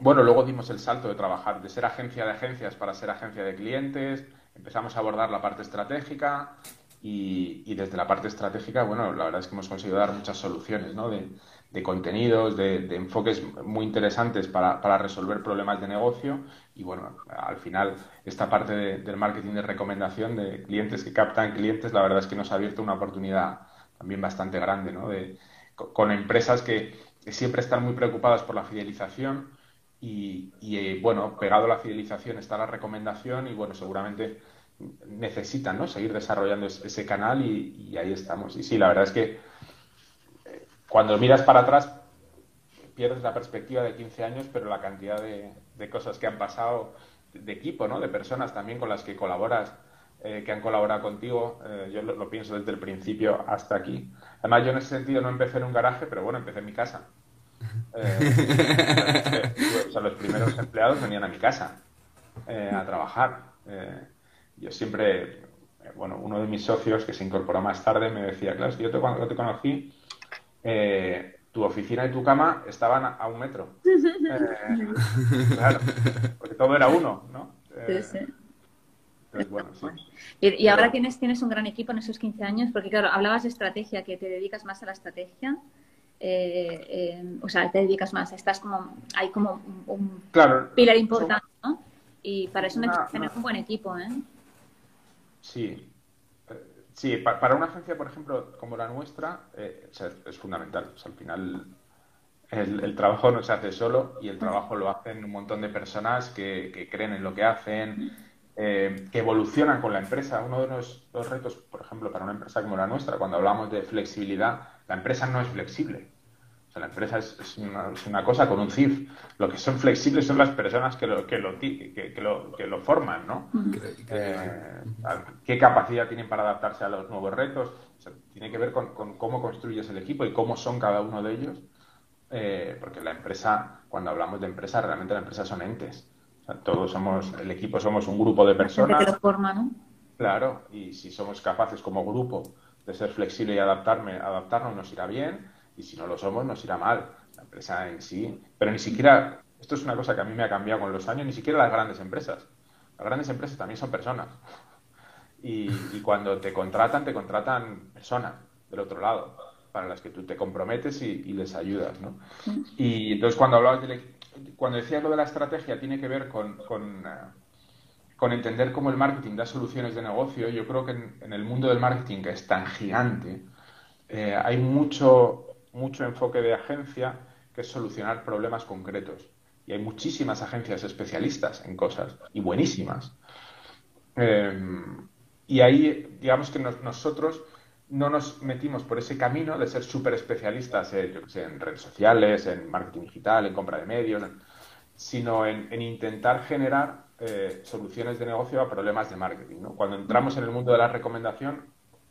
bueno, luego dimos el salto de trabajar, de ser agencia de agencias para ser agencia de clientes, empezamos a abordar la parte estratégica, y, desde la parte estratégica, bueno, la verdad es que hemos conseguido dar muchas soluciones, ¿no? De, contenidos, de, enfoques muy interesantes para, resolver problemas de negocio. Y bueno, al final, esta parte del marketing de recomendación de clientes que captan clientes, la verdad es que nos ha abierto una oportunidad también bastante grande, ¿no? De, con empresas que, siempre están muy preocupadas por la fidelización y, eh, bueno, pegado a la fidelización está la recomendación y bueno, seguramente necesitan ¿no? seguir desarrollando ese canal y, ahí estamos. Y sí, la verdad es que eh, cuando miras para atrás pierdes la perspectiva de 15 años, pero la cantidad de, cosas que han pasado, de equipo, ¿no? de personas también con las que colaboras, eh, que han colaborado contigo, yo lo, pienso desde el principio hasta aquí. Además, yo en ese sentido no empecé en un garaje, pero bueno, empecé en mi casa. o sea, los primeros empleados venían a mi casa a trabajar yo siempre, eh, bueno, uno de mis socios que se incorporó más tarde me decía, claro, yo te, cuando te conocí, eh, tu oficina y tu cama estaban a, un metro. Eh, claro, porque todo era uno, ¿no? sí, sí. Entonces, bueno, sí. Y, ahora tienes, tienes un gran equipo en esos 15 años, porque claro, hablabas de estrategia, que te dedicas más a la estrategia. O sea, te dedicas más, estás como, hay como un, pilar importante, ¿no? Y para eso necesitas tener un buen equipo, ¿eh? Sí. Eh, sí, para una agencia, por ejemplo, como la nuestra, eh, es fundamental. al final, el, trabajo no se hace solo y el trabajo lo hacen un montón de personas que, creen en lo que hacen, eh, que evolucionan con la empresa. Uno de los, los, retos, por ejemplo, para una empresa como la nuestra, cuando hablamos de flexibilidad, la empresa no es flexible. O sea, la empresa es, una, cosa con un CIF. Lo que son flexibles son las personas que lo, que lo, que, lo, que lo forman, ¿no? Eh, ¿Qué capacidad tienen para adaptarse a los nuevos retos? tiene que ver con, cómo construyes el equipo y cómo son cada uno de ellos. Eh, porque la empresa, cuando hablamos de empresa, realmente la empresa son entes. O sea, todos somos, el equipo somos un grupo de personas. Que lo forma, ¿no? Claro, y si somos capaces como grupo de ser flexible y adaptarme, adaptarnos, nos irá bien y si no lo somos nos irá mal, la empresa en sí. Pero ni siquiera, esto es una cosa que a mí me ha cambiado con los años, ni siquiera las grandes empresas. Las grandes empresas también son personas. Y, cuando te contratan, te contratan personas del otro lado, para las que tú te comprometes y, les ayudas, ¿no? Y entonces cuando hablabas de, cuando decías lo de la estrategia tiene que ver con, con, eh, entender cómo el marketing da soluciones de negocio. Yo creo que en, el mundo del marketing, que es tan gigante, eh, hay mucho mucho enfoque de agencia que es solucionar problemas concretos. Y hay muchísimas agencias especialistas en cosas y buenísimas. Em, y ahí, digamos que nosotros no nos metimos por ese camino de ser súper especialistas en redes sociales, en marketing digital, en compra de medios, sino en, intentar generar eh, soluciones de negocio a problemas de marketing. Cuando entramos en el mundo de la recomendación,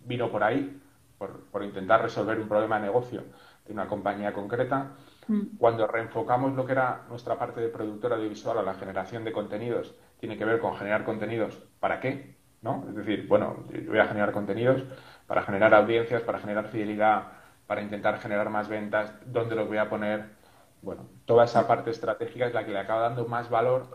vino por ahí, por, intentar resolver un problema de negocio de una compañía concreta. Mm. Cuando reenfocamos lo que era nuestra parte de productora audiovisual a la generación de contenidos, tiene que ver con generar contenidos. ¿Para qué? ¿No? Es decir, bueno, yo voy a generar contenidos para generar audiencias, para generar fidelidad, para intentar generar más ventas, dónde los voy a poner, bueno, toda esa parte estratégica es la que le acaba dando más valor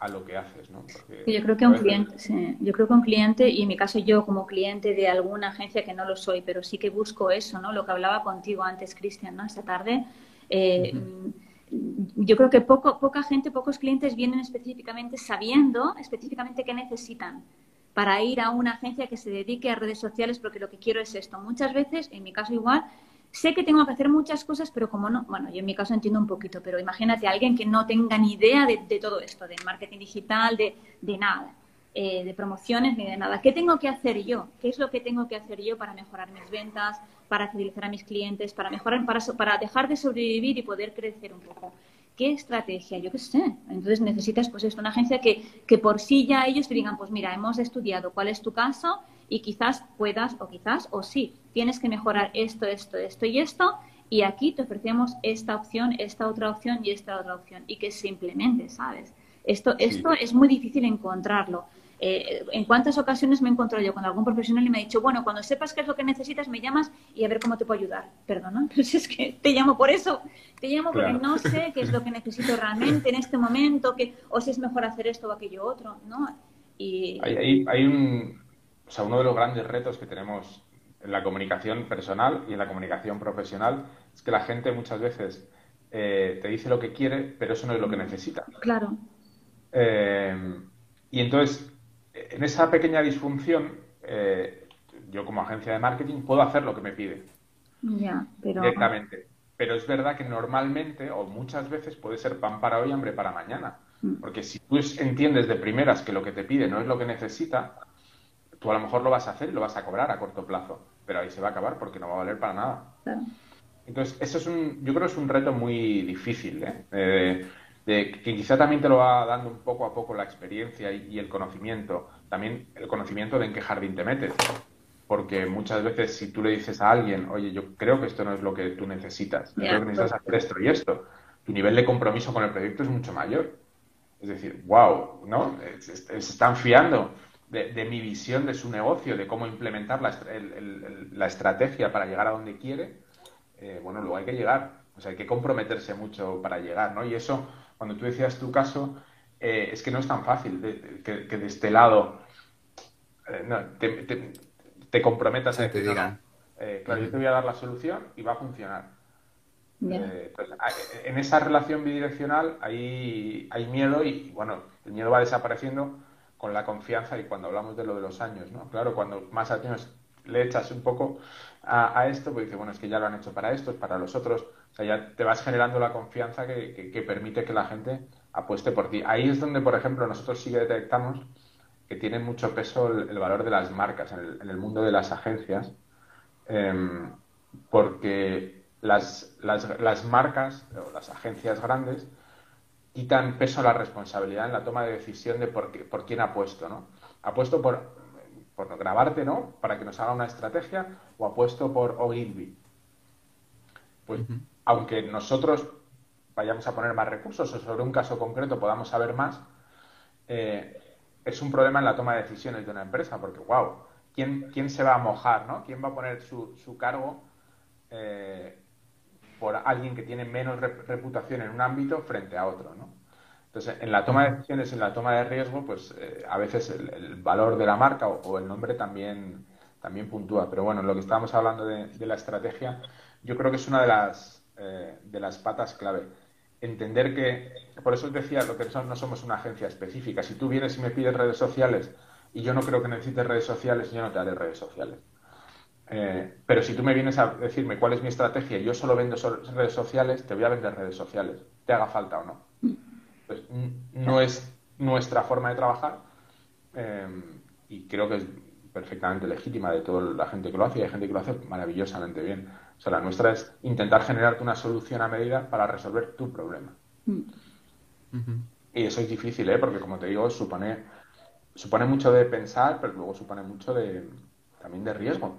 a lo que haces, ¿no? yo creo que un cliente, yo creo que un cliente, y en mi caso yo como cliente de alguna agencia que no lo soy, pero sí que busco eso, ¿no? Lo que hablaba contigo antes, Cristian, ¿no? Esta tarde. Eh, yo creo que poco, poca gente, pocos clientes vienen específicamente sabiendo específicamente qué necesitan para ir a una agencia que se dedique a redes sociales porque lo que quiero es esto. Muchas veces, en mi caso igual, sé que tengo que hacer muchas cosas, pero como no, bueno, yo en mi caso entiendo un poquito, pero imagínate a alguien que no tenga ni idea de, todo esto, de marketing digital, de, nada, eh, de promociones ni de nada. ¿Qué tengo que hacer yo? ¿Qué es lo que tengo que hacer yo para mejorar mis ventas, para fidelizar a mis clientes, para mejorar, para, para dejar de sobrevivir y poder crecer un poco? ¿Qué estrategia? Yo qué sé. Entonces necesitas, pues esto, una agencia que, que por sí ya ellos te digan, pues mira, hemos estudiado cuál es tu caso y quizás puedas, o quizás, o sí, tienes que mejorar esto, esto, esto y esto, y aquí te ofrecemos esta opción, esta otra opción y esta otra opción, y que simplemente, ¿sabes? Esto, esto es muy difícil encontrarlo. Eh, ¿En cuántas ocasiones me he encontrado yo con algún profesional y me ha dicho, bueno, cuando sepas qué es lo que necesitas, me llamas y a ver cómo te puedo ayudar? Perdona, pero si es que te llamo por eso. Te llamo porque no sé qué es lo que necesito realmente en este momento, que, o si es mejor hacer esto o aquello otro, ¿no? Y... Hay, hay un, o sea, uno de los grandes retos que tenemos en la comunicación personal y en la comunicación profesional es que la gente muchas veces eh, te dice lo que quiere, pero eso no es lo que necesita. Claro. Eh, y entonces, en esa pequeña disfunción, eh, yo como agencia de marketing puedo hacer lo que me pide. Ya, pero... Directamente. Pero es verdad que normalmente o muchas veces puede ser pan para hoy, hambre para mañana. Mm. Porque si tú entiendes de primeras que lo que te pide no es lo que necesita, tú a lo mejor lo vas a hacer y lo vas a cobrar a corto plazo, pero ahí se va a acabar porque no va a valer para nada. Entonces, eso es un, yo creo que es un reto muy difícil, ¿eh? de, que quizá también te lo va dando un poco a poco la experiencia y, el conocimiento, también el conocimiento de en qué jardín te metes. Porque muchas veces si tú le dices a alguien, oye, yo creo que esto no es lo que tú necesitas, yo creo que necesitas hacer esto y esto, tu nivel de compromiso con el proyecto es mucho mayor. Es decir, wow, ¿no? se están fiando de, mi visión de su negocio, de cómo implementar la, la estrategia para llegar a donde quiere, eh, bueno, luego hay que llegar. O sea, hay que comprometerse mucho para llegar, ¿no? Y eso, cuando tú decías tu caso, eh, es que no es tan fácil que, de este lado eh, te, comprometas a que te digan. claro, yo te voy a dar la solución y va a funcionar. Pues, en esa relación bidireccional hay, hay miedo y, bueno, el miedo va desapareciendo con la confianza y cuando hablamos de lo de los años, ¿no? Claro, cuando más años le echas un poco a, esto, pues dice, bueno, es que ya lo han hecho para esto, para los otros, o sea, ya te vas generando la confianza que, permite que la gente apueste por ti. Ahí es donde, por ejemplo, nosotros sí que detectamos que tiene mucho peso el, valor de las marcas en el, mundo de las agencias, em, porque las, las marcas o las agencias grandes quitan peso a la responsabilidad en la toma de decisión de por, qué, por quién apuesto, ¿no? Apuesto por, por grabarte, ¿no? Para que nos haga una estrategia o apuesto por Ogilvy. Pues aunque nosotros vayamos a poner más recursos o sobre un caso concreto podamos saber más, eh, es un problema en la toma de decisiones de una empresa, porque, wow, ¿quién, quién se va a mojar, ¿no? ¿Quién va a poner su, su cargo eh, por alguien que tiene menos reputación en un ámbito frente a otro, ¿no? Entonces, en la toma de decisiones, en la toma de riesgo, pues eh, a veces el, valor de la marca o, el nombre también, también puntúa. Pero bueno, lo que estábamos hablando de, la estrategia, yo creo que es una de las, eh, de las patas clave. Entender que, por eso os decía, lo que no somos una agencia específica. Si tú vienes y me pides redes sociales y yo no creo que necesites redes sociales, yo no te haré redes sociales. Eh, pero si tú me vienes a decirme cuál es mi estrategia y yo solo vendo redes sociales, te voy a vender redes sociales, te haga falta o no. Pues, no es nuestra forma de trabajar eh, y creo que es perfectamente legítima de toda la gente que lo hace y hay gente que lo hace maravillosamente bien. O sea, la nuestra es intentar generarte una solución a medida para resolver tu problema. Y eso es difícil, ¿eh? Porque como te digo, supone, supone mucho de pensar, pero luego supone mucho de, también de riesgo.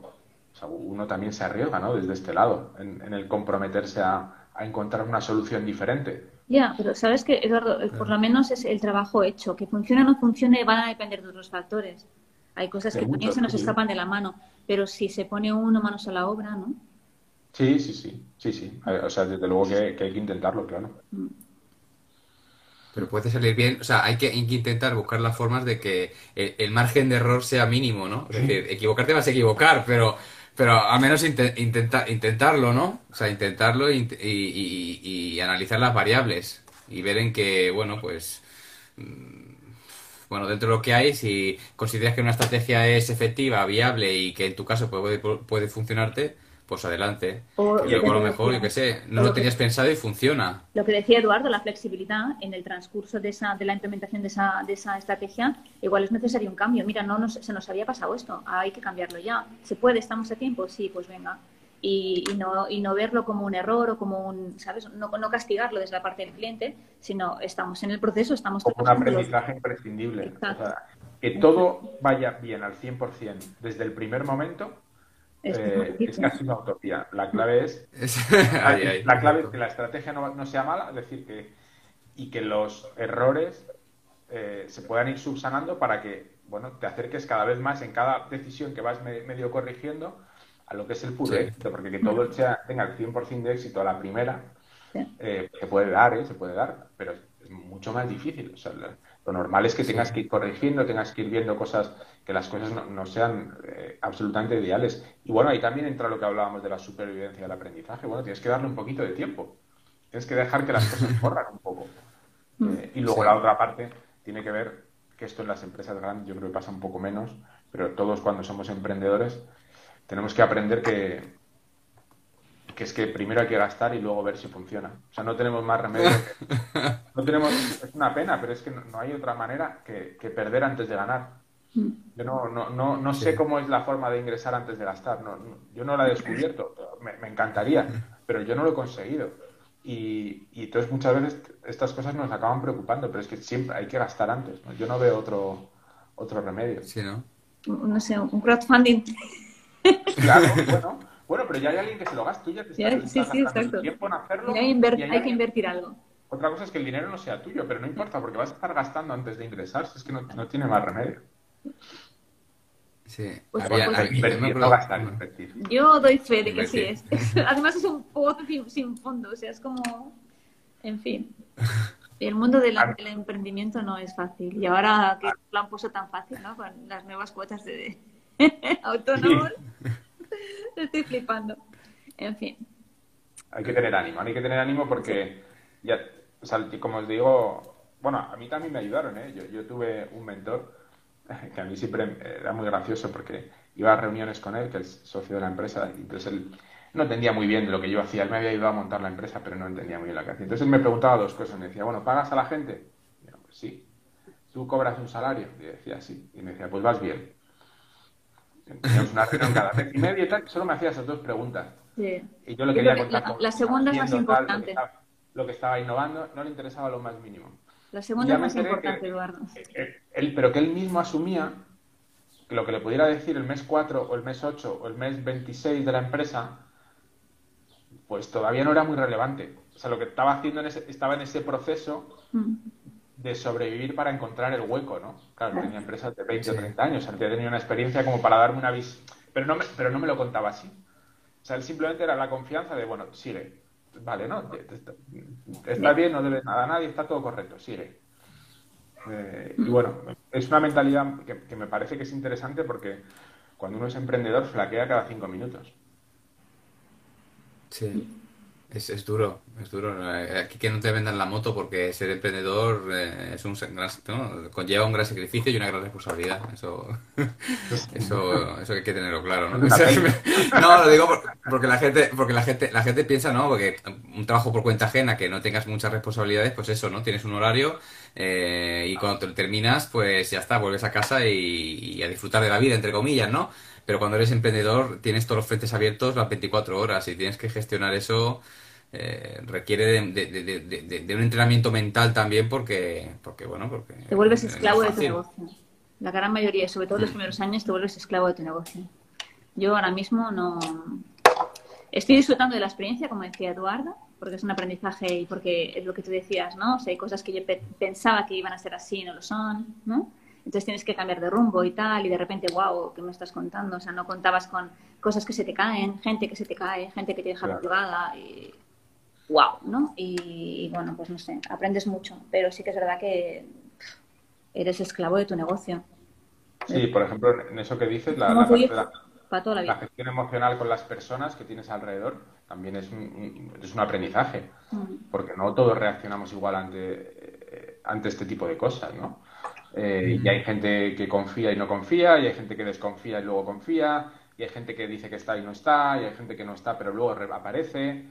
Sea, uno también se arriesga, ¿no? Desde este lado, en, el comprometerse a, a, encontrar una solución diferente. Ya, pero sabes que, Eduardo, por lo menos es el trabajo hecho. Que funcione o no funcione van a depender de otros factores. Hay cosas que también se nos escapan de la mano, pero si se pone uno manos a la obra, ¿no? Sí, sí, sí, sí, sí. O sea, desde luego que, hay que intentarlo, claro. Mm. Pero puede salir bien, o sea, hay que, intentar buscar las formas de que el, margen de error sea mínimo, ¿no? Es decir, equivocarte vas a equivocar, pero, pero al menos intentarlo, ¿no? O sea, intentarlo y, analizar las variables y ver en que, bueno, pues, mm, bueno, dentro de lo que hay, si consideras que una estrategia es efectiva, viable y que en tu caso puede, puede funcionarte, pues adelante. O, y luego a lo mejor, yo qué sé, no lo, tenías pensado y funciona. Lo que decía Eduardo, la flexibilidad en el transcurso de, esa, de la implementación de esa, de esa estrategia, igual es necesario un cambio. Mira, no se nos había pasado esto, hay que cambiarlo ya. ¿Se puede? ¿Estamos a tiempo? Sí, pues venga. Y, no, y no verlo como un error o como un, ¿sabes? No, no castigarlo desde la parte del cliente, sino estamos en el proceso, estamos... Como un aprendizaje imprescindible. que todo vaya bien al 100% desde el primer momento es, eh, casi una utopía. La clave es, la clave es que la estrategia no, sea mala, es decir, que y que los errores eh, se puedan ir subsanando para que bueno te acerques cada vez más en cada decisión que vas medio corrigiendo a lo que es el puro éxito, porque que todo sea, tenga el 100% de éxito a la primera, eh, se puede dar, se puede dar, pero es mucho más difícil. O sea, lo normal es que tengas que ir corrigiendo, tengas que ir viendo cosas, que las cosas no, sean eh, absolutamente ideales. Y bueno, ahí también entra lo que hablábamos de la supervivencia del aprendizaje. Bueno, tienes que darle un poquito de tiempo. Tienes que dejar que las cosas corran un poco. Mm. Eh, y luego la otra parte tiene que ver que esto en las empresas grandes yo creo que pasa un poco menos, pero todos cuando somos emprendedores tenemos que aprender que, que es que primero hay que gastar y luego ver si funciona. O sea, no tenemos más remedio. no tenemos, es una pena, pero es que no, hay otra manera que, perder antes de ganar. Mm. Yo no, no, no, no sé cómo es la forma de ingresar antes de gastar. No, yo no la he descubierto. Me, encantaría, pero yo no lo he conseguido. Y, y, entonces muchas veces estas cosas nos acaban preocupando, pero es que siempre hay que gastar antes. Yo no veo otro, otro remedio. Sí, ¿no? No sé, un crowdfunding. Claro, bueno bueno, pero ya hay alguien que se lo gasta, tú ya te estás, sí, sí, gastando tiempo en hacerlo. Hay, hay, que invertir algo. Otra cosa es que el dinero no sea tuyo, pero no importa, porque vas a estar gastando antes de ingresar, es que no, no tiene más remedio. Sí, pues, había, pues, invertir, no gastar, invertir. Yo doy fe de que sí es. Además es un pozo sin, fondo, o sea, es como, en fin. El mundo del, emprendimiento no es fácil. Y ahora que lo han puesto tan fácil, ¿no? Con las nuevas cuotas de autónomos. Estoy flipando. En fin. Hay que tener ánimo, hay que tener ánimo porque, ya, como os digo, bueno, a mí también me ayudaron, ¿eh? Yo, tuve un mentor que a mí siempre era muy gracioso porque iba a reuniones con él, que es socio de la empresa, y entonces él no entendía muy bien lo que yo hacía. Él me había ayudado a montar la empresa, pero no entendía muy bien lo que hacía. Entonces él me preguntaba dos cosas. Me decía, bueno, ¿pagas a la gente? Y yo, pues sí. ¿Tú cobras un salario? Y yo decía, sí. Y me decía, pues vas bien. Teníamos una reunión cada vez y media y tal, solo me hacía esas dos preguntas. Sí. Y yo le quería contar. La, la segunda es más importante. lo, que estaba, innovando no le interesaba lo más mínimo. La segunda es más importante, Eduardo. Él, pero que él mismo asumía que lo que le pudiera decir el mes 4 o el mes 8 o el mes 26 de la empresa, pues todavía no era muy relevante. O sea, lo que estaba haciendo en ese, estaba en ese proceso mm de sobrevivir para encontrar el hueco, ¿no? Claro, tenía empresas de 20 o 30 años, había tenido una experiencia como para darme una visión, pero no me, pero no me lo contaba así. O sea, él simplemente era la confianza de, bueno, sigue, vale, ¿no? Está bien, no debe nada a nadie, está todo correcto, sigue. Eh, y bueno, es una mentalidad que, que me parece que es interesante porque cuando uno es emprendedor flaquea cada cinco minutos. Sí. Es, es, duro, es duro. Aquí que no te vendan la moto porque ser emprendedor eh, es un gran, conlleva un gran sacrificio y una gran responsabilidad. Eso, eso, eso hay que tenerlo claro. ¿no? no, lo digo porque la gente, porque la gente, la gente piensa, ¿no? Porque un trabajo por cuenta ajena, que no tengas muchas responsabilidades, pues eso, ¿no? Tienes un horario eh, y cuando te terminas, pues ya está, vuelves a casa y, y a disfrutar de la vida, entre comillas, ¿no? Pero cuando eres emprendedor tienes todos los frentes abiertos las 24 horas y tienes que gestionar eso eh, requiere de, un entrenamiento mental también porque, porque bueno, porque... Te vuelves esclavo de tu negocio. La gran mayoría, sobre todo los mm. primeros años, te vuelves esclavo de tu negocio. Yo ahora mismo no... Estoy disfrutando de la experiencia, como decía Eduardo, porque es un aprendizaje y porque es lo que tú decías, ¿no? O sea, hay cosas que yo pensaba que iban a ser así y no lo son, ¿no? Entonces tienes que cambiar de rumbo y tal, y de repente, wow, ¿qué me estás contando? O sea, no contabas con cosas que se te caen, gente que se te cae, gente que te deja claro. y wow, ¿no? Y, bueno, pues no sé, aprendes mucho, pero sí que es verdad que eres esclavo de tu negocio. Sí, por ejemplo, en eso que dices, la, la, gestión emocional con las personas que tienes alrededor también es un, es un aprendizaje, mm. porque no todos reaccionamos igual ante, ante este tipo de cosas, ¿no? Eh, y hay gente que confía y no confía, y hay gente que desconfía y luego confía, y hay gente que dice que está y no está, y hay gente que no está pero luego aparece.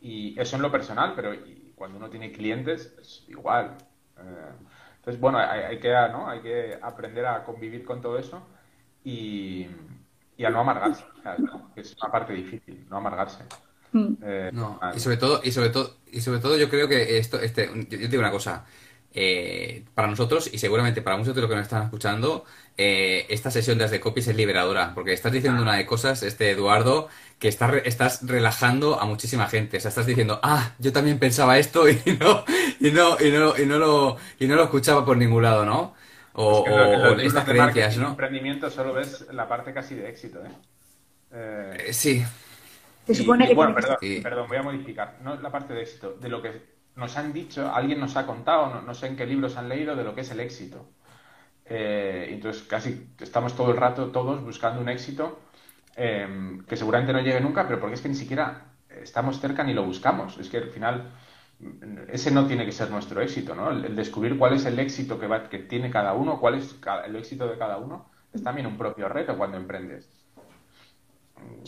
Y eso en lo personal, pero cuando uno tiene clientes es igual. Eh, entonces, bueno, hay, que, ¿no? hay que aprender a convivir con todo eso y, y a no amargarse. Es una parte difícil, no amargarse. Mm. Eh, y sobre todo, y sobre todo, y sobre todo yo creo que esto, este, yo te digo una cosa, eh, para nosotros y seguramente para muchos de los que nos están escuchando, eh, esta sesión de Copies es liberadora, porque estás diciendo una de cosas, este Eduardo, que estás, estás relajando a muchísima gente. O sea, estás diciendo, ah, yo también pensaba esto y no, y no, y no, y no lo, y no lo escuchaba por ningún lado, ¿no? O, estas creencias, ¿no? emprendimiento solo ves la parte casi de éxito, ¿eh? eh sí. Se supone que bueno, perdón, perdón, voy a modificar. No la parte de éxito, de lo que nos han dicho, alguien nos ha contado, no, sé en qué libros han leído, de lo que es el éxito. Eh, entonces, casi estamos todo el rato todos buscando un éxito eh, que seguramente no llegue nunca, pero porque es que ni siquiera estamos cerca ni lo buscamos. Es que al final ese no tiene que ser nuestro éxito, ¿no? El, descubrir cuál es el éxito que, va, que tiene cada uno, cuál es el éxito de cada uno, es también un propio reto cuando emprendes.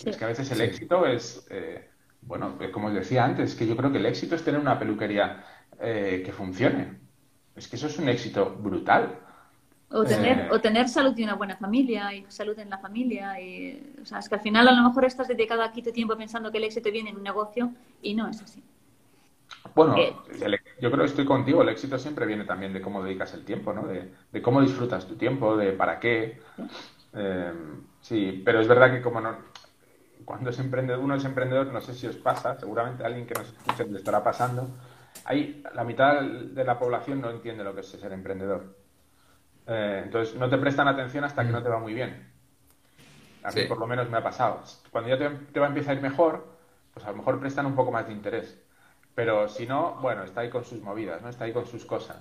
Es que a veces el éxito es... Eh, bueno, eh, como os decía antes, que yo creo que el éxito es tener una peluquería eh, que funcione. Es que eso es un éxito brutal. O tener, eh, o tener salud y una buena familia, y salud en la familia. Y, o sea, es que al final a lo mejor estás dedicado aquí tu tiempo pensando que el éxito viene en un negocio y no es así. Bueno, yo creo que estoy contigo. El éxito siempre viene también de cómo dedicas el tiempo, ¿no? De, cómo disfrutas tu tiempo, de para qué. sí, pero es verdad que como no, cuando es emprendedor, uno es emprendedor, no sé si os pasa, seguramente a alguien que nos escuche le estará pasando, hay, la mitad de la población no entiende lo que es ser emprendedor. Eh, entonces, no te prestan atención hasta que no te va muy bien. A mí por lo menos me ha pasado. Cuando ya te, va a empezar a ir mejor, pues a lo mejor prestan un poco más de interés. Pero si no, bueno, está ahí con sus movidas, ¿no? Está ahí con sus cosas.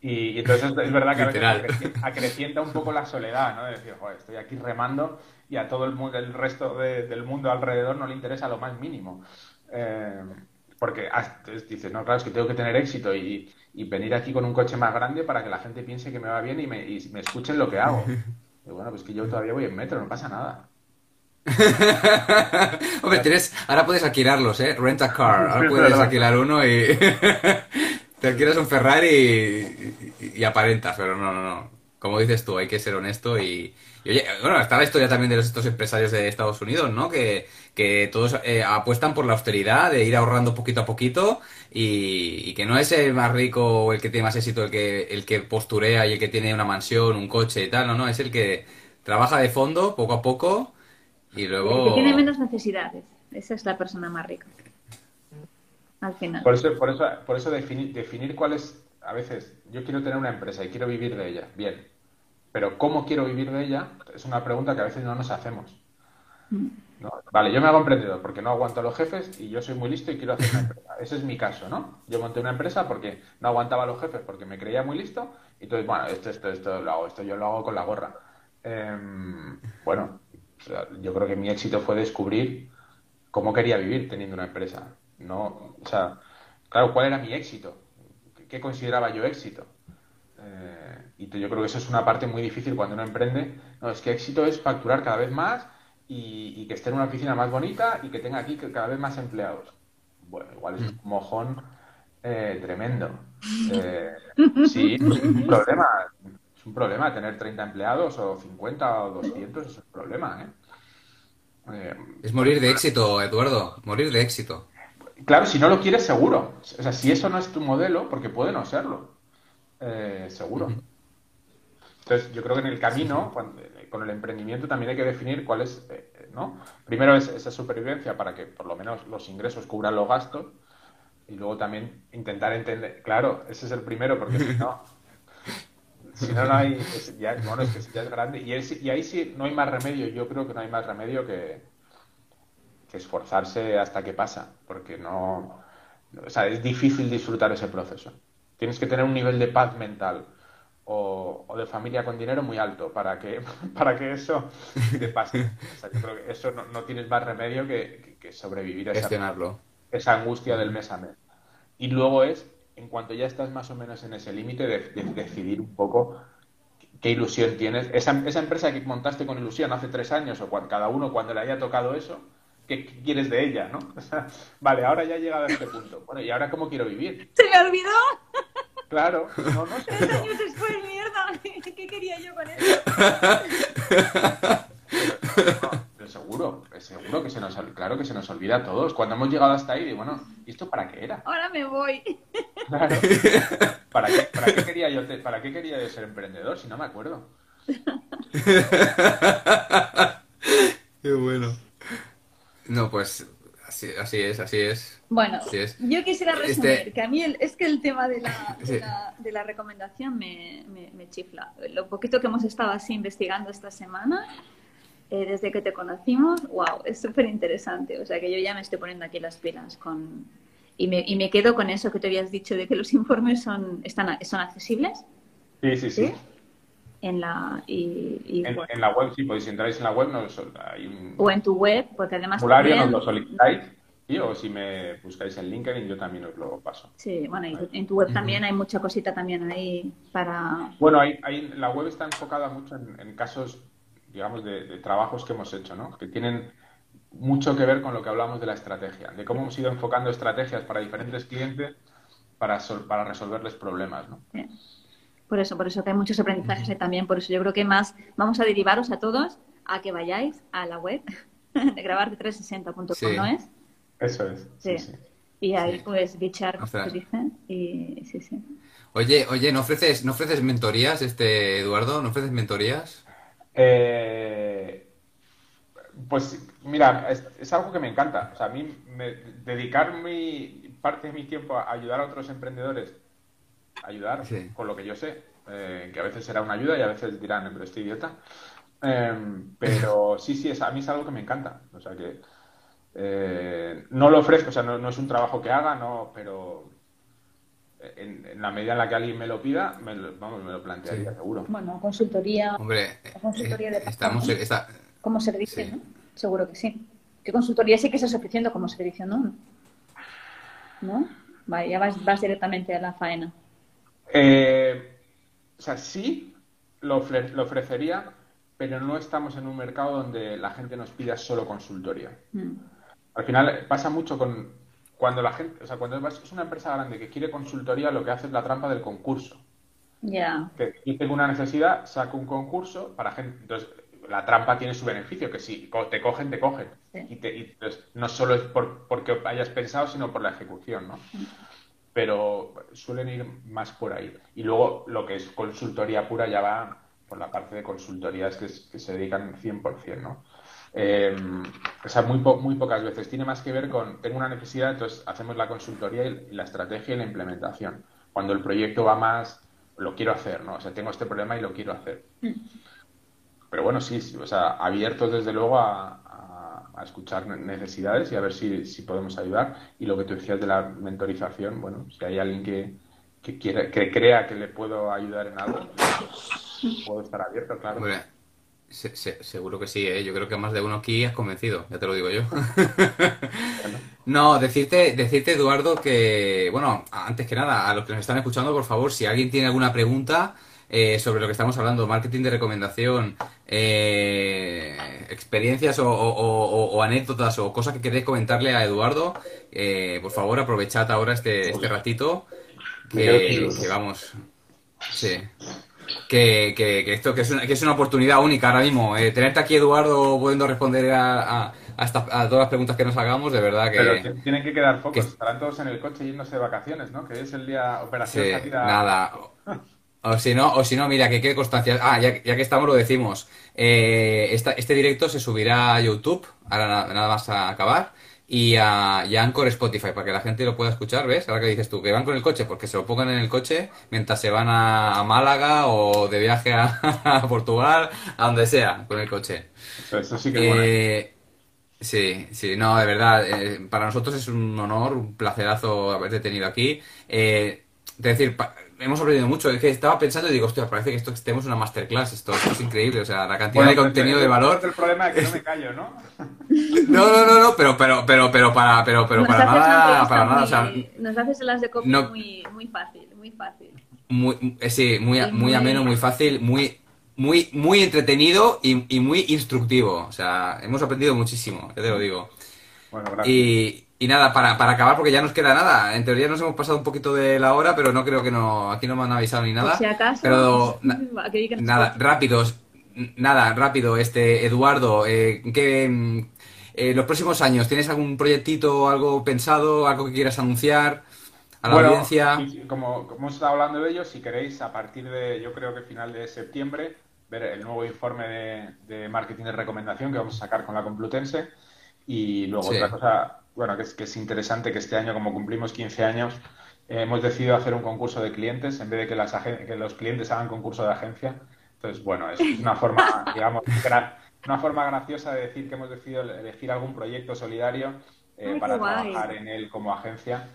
Y, entonces es verdad que a veces acrecienta un poco la soledad, ¿no? De decir, joder, estoy aquí remando y a todo el, mundo, el resto del mundo alrededor no le interesa lo más mínimo. Eh, porque dices, no, claro, es que tengo que tener éxito y, venir aquí con un coche más grande para que la gente piense que me va bien y me, y me escuchen lo que hago. Y bueno, pues que yo todavía voy en metro, no pasa nada. Hombre, tienes, ahora puedes alquilarlos, ¿eh? Rent a car. Ahora puedes alquilar uno y te alquilas un Ferrari y, y, aparentas, pero no, no, no. Como dices tú, hay que ser honesto y, oye, bueno, está la historia también de los, estos empresarios de Estados Unidos, ¿no? Que, todos eh, apuestan por la austeridad, de ir ahorrando poquito a poquito y, que no es el más rico o el que tiene más éxito el que, el que posturea y el que tiene una mansión, un coche y tal, no, no, es el que trabaja de fondo poco a poco y luego... El que tiene menos necesidades, esa es la persona más rica. Al final. Por eso, por eso, por eso definir, definir cuál es, a veces, yo quiero tener una empresa y quiero vivir de ella, bien pero ¿cómo quiero vivir de ella? Es una pregunta que a veces no nos hacemos. Mm. Vale, yo me hago emprendedor porque no aguanto a los jefes y yo soy muy listo y quiero hacer una empresa. Ese es mi caso, ¿no? Yo monté una empresa porque no aguantaba a los jefes porque me creía muy listo y entonces, bueno, esto, esto, esto lo hago, esto yo lo hago con la gorra. Em, bueno, yo creo que mi éxito fue descubrir cómo quería vivir teniendo una empresa. No, o sea, claro, ¿cuál era mi éxito? ¿Qué consideraba yo éxito? Eh, y yo creo que eso es una parte muy difícil cuando uno emprende. No, es que éxito es facturar cada vez más y, que esté en una oficina más bonita y que tenga aquí cada vez más empleados. Bueno, igual es un mojón eh, tremendo. Eh, sí, es un problema. Es un problema tener 30 empleados o 50 o 200, es un problema. es morir de éxito, Eduardo. Morir de éxito. claro, si no lo quieres, seguro. O sea, si eso no es tu modelo, porque puede no serlo, eh, seguro. Entonces, yo creo que en el camino, eh, con el emprendimiento, también hay que definir cuál es, eh, ¿no? Primero es esa supervivencia para que por lo menos los ingresos cubran los gastos y luego también intentar entender, claro, ese es el primero, porque si no, si no, no hay, ya, bueno, es que ya es grande y, y ahí sí no hay más remedio, yo creo que no hay más remedio que, que esforzarse hasta que pasa, porque no, o sea, es difícil disfrutar ese proceso. Tienes que tener un nivel de paz mental o, de familia con dinero muy alto para que, para que eso te pase. yo creo que eso no, tienes más remedio que, sobrevivir a esa, esa, angustia del mes a mes. Y luego es, en cuanto ya estás más o menos en ese límite, de, decidir un poco qué ilusión tienes. Esa, esa, empresa que montaste con ilusión hace tres años o cuando, cada uno cuando le haya tocado eso, ¿qué quieres de ella, no? vale, ahora ya he llegado a este punto. Bueno, ¿y ahora cómo quiero vivir? Se me olvidó. Claro, no, no sé. Tres años después, mierda. ¿Qué quería yo con eso? Pero, seguro, seguro que se nos, claro que se nos olvida a todos. Cuando hemos llegado hasta ahí, y bueno, ¿y esto para qué era? Ahora me voy. Claro. ¿Para qué, para qué quería yo, para qué quería yo ser emprendedor si no me acuerdo? Qué bueno. No, pues así, así es, así es. Bueno, yo quisiera este resumir que a mí es que el tema de la, de la, recomendación me, me, chifla. Lo poquito que hemos estado así investigando esta semana, eh, desde que te conocimos, wow, es súper interesante. O sea que yo ya me estoy poniendo aquí las pilas con... Y me, y me quedo con eso que te habías dicho de que los informes son, están, son accesibles. sí, sí. ¿Sí? en la y, en, la web sí podéis si entráis en la web no hay un o en tu web porque además formulario nos lo solicitáis y o si me buscáis en LinkedIn yo también os lo paso. Sí bueno y en tu web también hay mucha cosita también ahí para bueno hay, hay la web está enfocada mucho en, casos digamos de, trabajos que hemos hecho no que tienen mucho que ver con lo que hablamos de la estrategia de cómo hemos ido enfocando estrategias para diferentes clientes para, para resolverles problemas no por eso, por eso que hay muchos aprendizajes también. Por eso yo creo que más vamos a derivaros a todos a que vayáis a la web de grabarte360.com, ¿no es? Eso es. Sí. sí, Y ahí pues bichar, como dicen. Y sí, sí. Oye, oye, ¿no ofreces, ¿no ofreces mentorías, este Eduardo? ¿No ofreces mentorías? Eh, pues mira, es, algo que me encanta. O sea, a mí dedicar mi parte de mi tiempo a ayudar a otros emprendedores ayudar con lo que yo sé, eh, que a veces será una ayuda y a veces dirán, pero estoy idiota. Em, pero sí, sí, es, a mí es algo que me encanta. O sea que eh, no lo ofrezco, o sea, no, es un trabajo que haga, no, pero en, la medida en la que alguien me lo pida, me lo, vamos, me lo plantearía seguro. Bueno, consultoría. Hombre, consultoría de eh, estamos, como servicio, ¿no? Seguro que sí. ¿Qué consultoría sí que estás ofreciendo como servicio, no? ¿No? Vale, ya vas, vas directamente a la faena. Eh, o sea, sí lo, ofrecería, pero no estamos en un mercado donde la gente nos pida solo consultoría. Mm. Al final pasa mucho con cuando la gente, o sea, cuando es una empresa grande que quiere consultoría, lo que hace es la trampa del concurso. Ya. Que yo tengo una necesidad, saco un concurso para gente. Entonces, la trampa tiene su beneficio, que si te cogen, te cogen. Y, entonces, no solo es por, porque hayas pensado, sino por la ejecución, ¿no? Mm pero suelen ir más por ahí. Y luego lo que es consultoría pura ya va por la parte de consultorías que, se dedican 100%, ¿no? Eh, o sea, muy, muy pocas veces. Tiene más que ver con, tengo una necesidad, entonces hacemos la consultoría y la estrategia y la implementación. Cuando el proyecto va más, lo quiero hacer, ¿no? O sea, tengo este problema y lo quiero hacer. Mm. Pero bueno, sí, o sea, abiertos desde luego a, a escuchar necesidades y a ver si, si, podemos ayudar. Y lo que tú decías de la mentorización, bueno, si hay alguien que, que, quiera, que crea que le puedo ayudar en algo, puedo estar abierto, claro. Seguro que sí, ¿eh? yo creo que más de uno aquí has convencido, ya te lo digo yo. No, decirte, decirte, Eduardo, que, bueno, antes que nada, a los que nos están escuchando, por favor, si alguien tiene alguna pregunta, eh, sobre lo que estamos hablando, marketing de recomendación, eh, experiencias o, anécdotas o cosas que queréis comentarle a Eduardo, eh, por favor aprovechad ahora este, este ratito que, vamos, sí. Que, que, esto que es, una, que es una oportunidad única ahora mismo. tenerte aquí, Eduardo, pudiendo responder a, hasta, a todas las preguntas que nos hagamos, de verdad que... Pero tienen que quedar focos, estarán todos en el coche yéndose de vacaciones, ¿no? Que es el día operación Sí, salida. nada. O si no, o si no, mira, que quede constancia. Ah, ya, ya que estamos, lo decimos. Eh, esta- este directo se subirá a YouTube, ahora na- nada más a acabar, y a, y a Anchor Spotify, para que la gente lo pueda escuchar, ¿ves? Ahora que dices tú, que van con el coche, porque se lo pongan en el coche mientras se van a, a Málaga o de viaje a, a Portugal, a donde sea, con el coche. Eso, sí que es bueno. Eh, sí, sí, no, de verdad, eh, para nosotros es un honor, un placerazo haberte tenido aquí. Eh, es decir, hemos aprendido mucho. Es que estaba pensando y digo, hostia, parece que esto que tenemos una masterclass, esto, esto es increíble, o sea, la cantidad Bueno, de pues, contenido eh, de valor. El problema es que no me callo, ¿no? No, no, no, no, pero, pero, pero, pero para, pero, pero Nos para nada, para nada, o sea, muy- nos haces las de copy no- muy, muy fácil, muy fácil. muy, eh, sí, muy, muy muy- ameno, muy fácil, muy, muy, muy entretenido y, y muy instructivo. O sea, hemos aprendido muchísimo, ya te lo digo. Bueno, gracias. Y, y nada, para, para acabar, porque ya nos queda nada. En teoría nos hemos pasado un poquito de la hora, pero no creo que no, aquí no me han avisado ni nada. Por si acaso, Pero na- nada, rápidos, nada, rápido, este, Eduardo, eh, ¿qué, eh, los próximos años, ¿tienes algún proyectito, algo pensado, algo que quieras anunciar a la Bueno, audiencia? como, como hemos estado hablando de ello, si queréis, a partir de, yo creo que final de septiembre, ver el nuevo informe de, de marketing de recomendación que vamos a sacar con la Complutense. Y luego Sí. otra cosa, bueno, que es, que es interesante que este año, como cumplimos 15 años, eh, hemos decidido hacer un concurso de clientes en vez de que, las que los clientes hagan concurso de agencia. Entonces, bueno, es una forma, digamos, una forma graciosa de decir que hemos decidido elegir algún proyecto solidario eh, Ay, para guay. trabajar en él como agencia.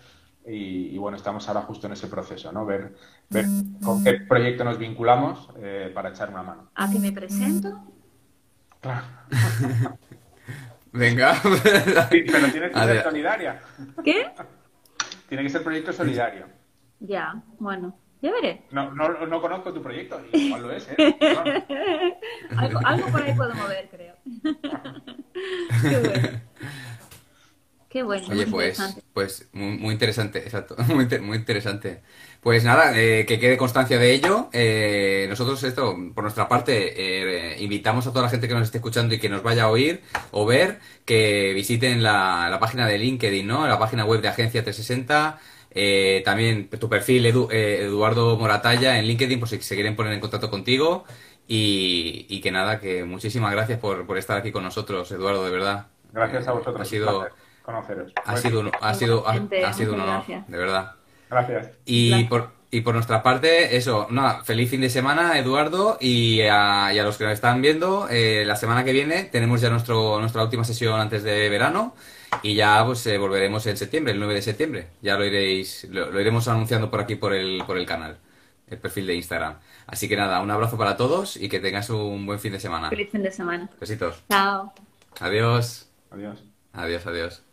Y, y bueno, estamos ahora justo en ese proceso, ¿no? Ver, ver con qué proyecto nos vinculamos eh, para echar una mano. ¿A que me presento? Claro. Venga. Sí, pero tiene que A ser ver. solidaria. ¿Qué? Tiene que ser proyecto solidario. Ya, bueno, ya veré. No, no, no conozco tu proyecto, y igual lo es, ¿eh? Algo, algo por ahí puedo mover, creo. Qué bueno. Qué bueno. Oye, muy pues, pues muy, muy interesante, exacto, muy, inter- muy interesante. Pues nada, eh, que quede constancia de ello. Eh, nosotros esto, por nuestra parte, eh, invitamos a toda la gente que nos esté escuchando y que nos vaya a oír o ver, que visiten la, la página de LinkedIn, ¿no? La página web de Agencia 360. eh, también tu perfil Edu- eh, Eduardo Moratalla en LinkedIn por si se quieren poner en contacto contigo. Y, y que nada, que muchísimas gracias por, por estar aquí con nosotros, Eduardo, de verdad. Gracias a Eh, vosotros. Ha sido, conoceros. ha sido, un- ha sido, ha, ha sido un honor, de verdad. Gracias. Y Gracias. por, y por nuestra parte, eso, nada, feliz fin de semana, Eduardo, y a, y a los que nos están viendo, eh, la semana que viene tenemos ya nuestro, nuestra última sesión antes de verano, y ya pues eh, volveremos en septiembre, el 9 de septiembre. Ya lo iréis, lo, lo iremos anunciando por aquí por el, por el canal, el perfil de Instagram. Así que nada, un abrazo para todos y que tengas un buen fin de semana. Feliz fin de semana. Besitos. Chao. Adiós. Adiós. Adiós, adiós.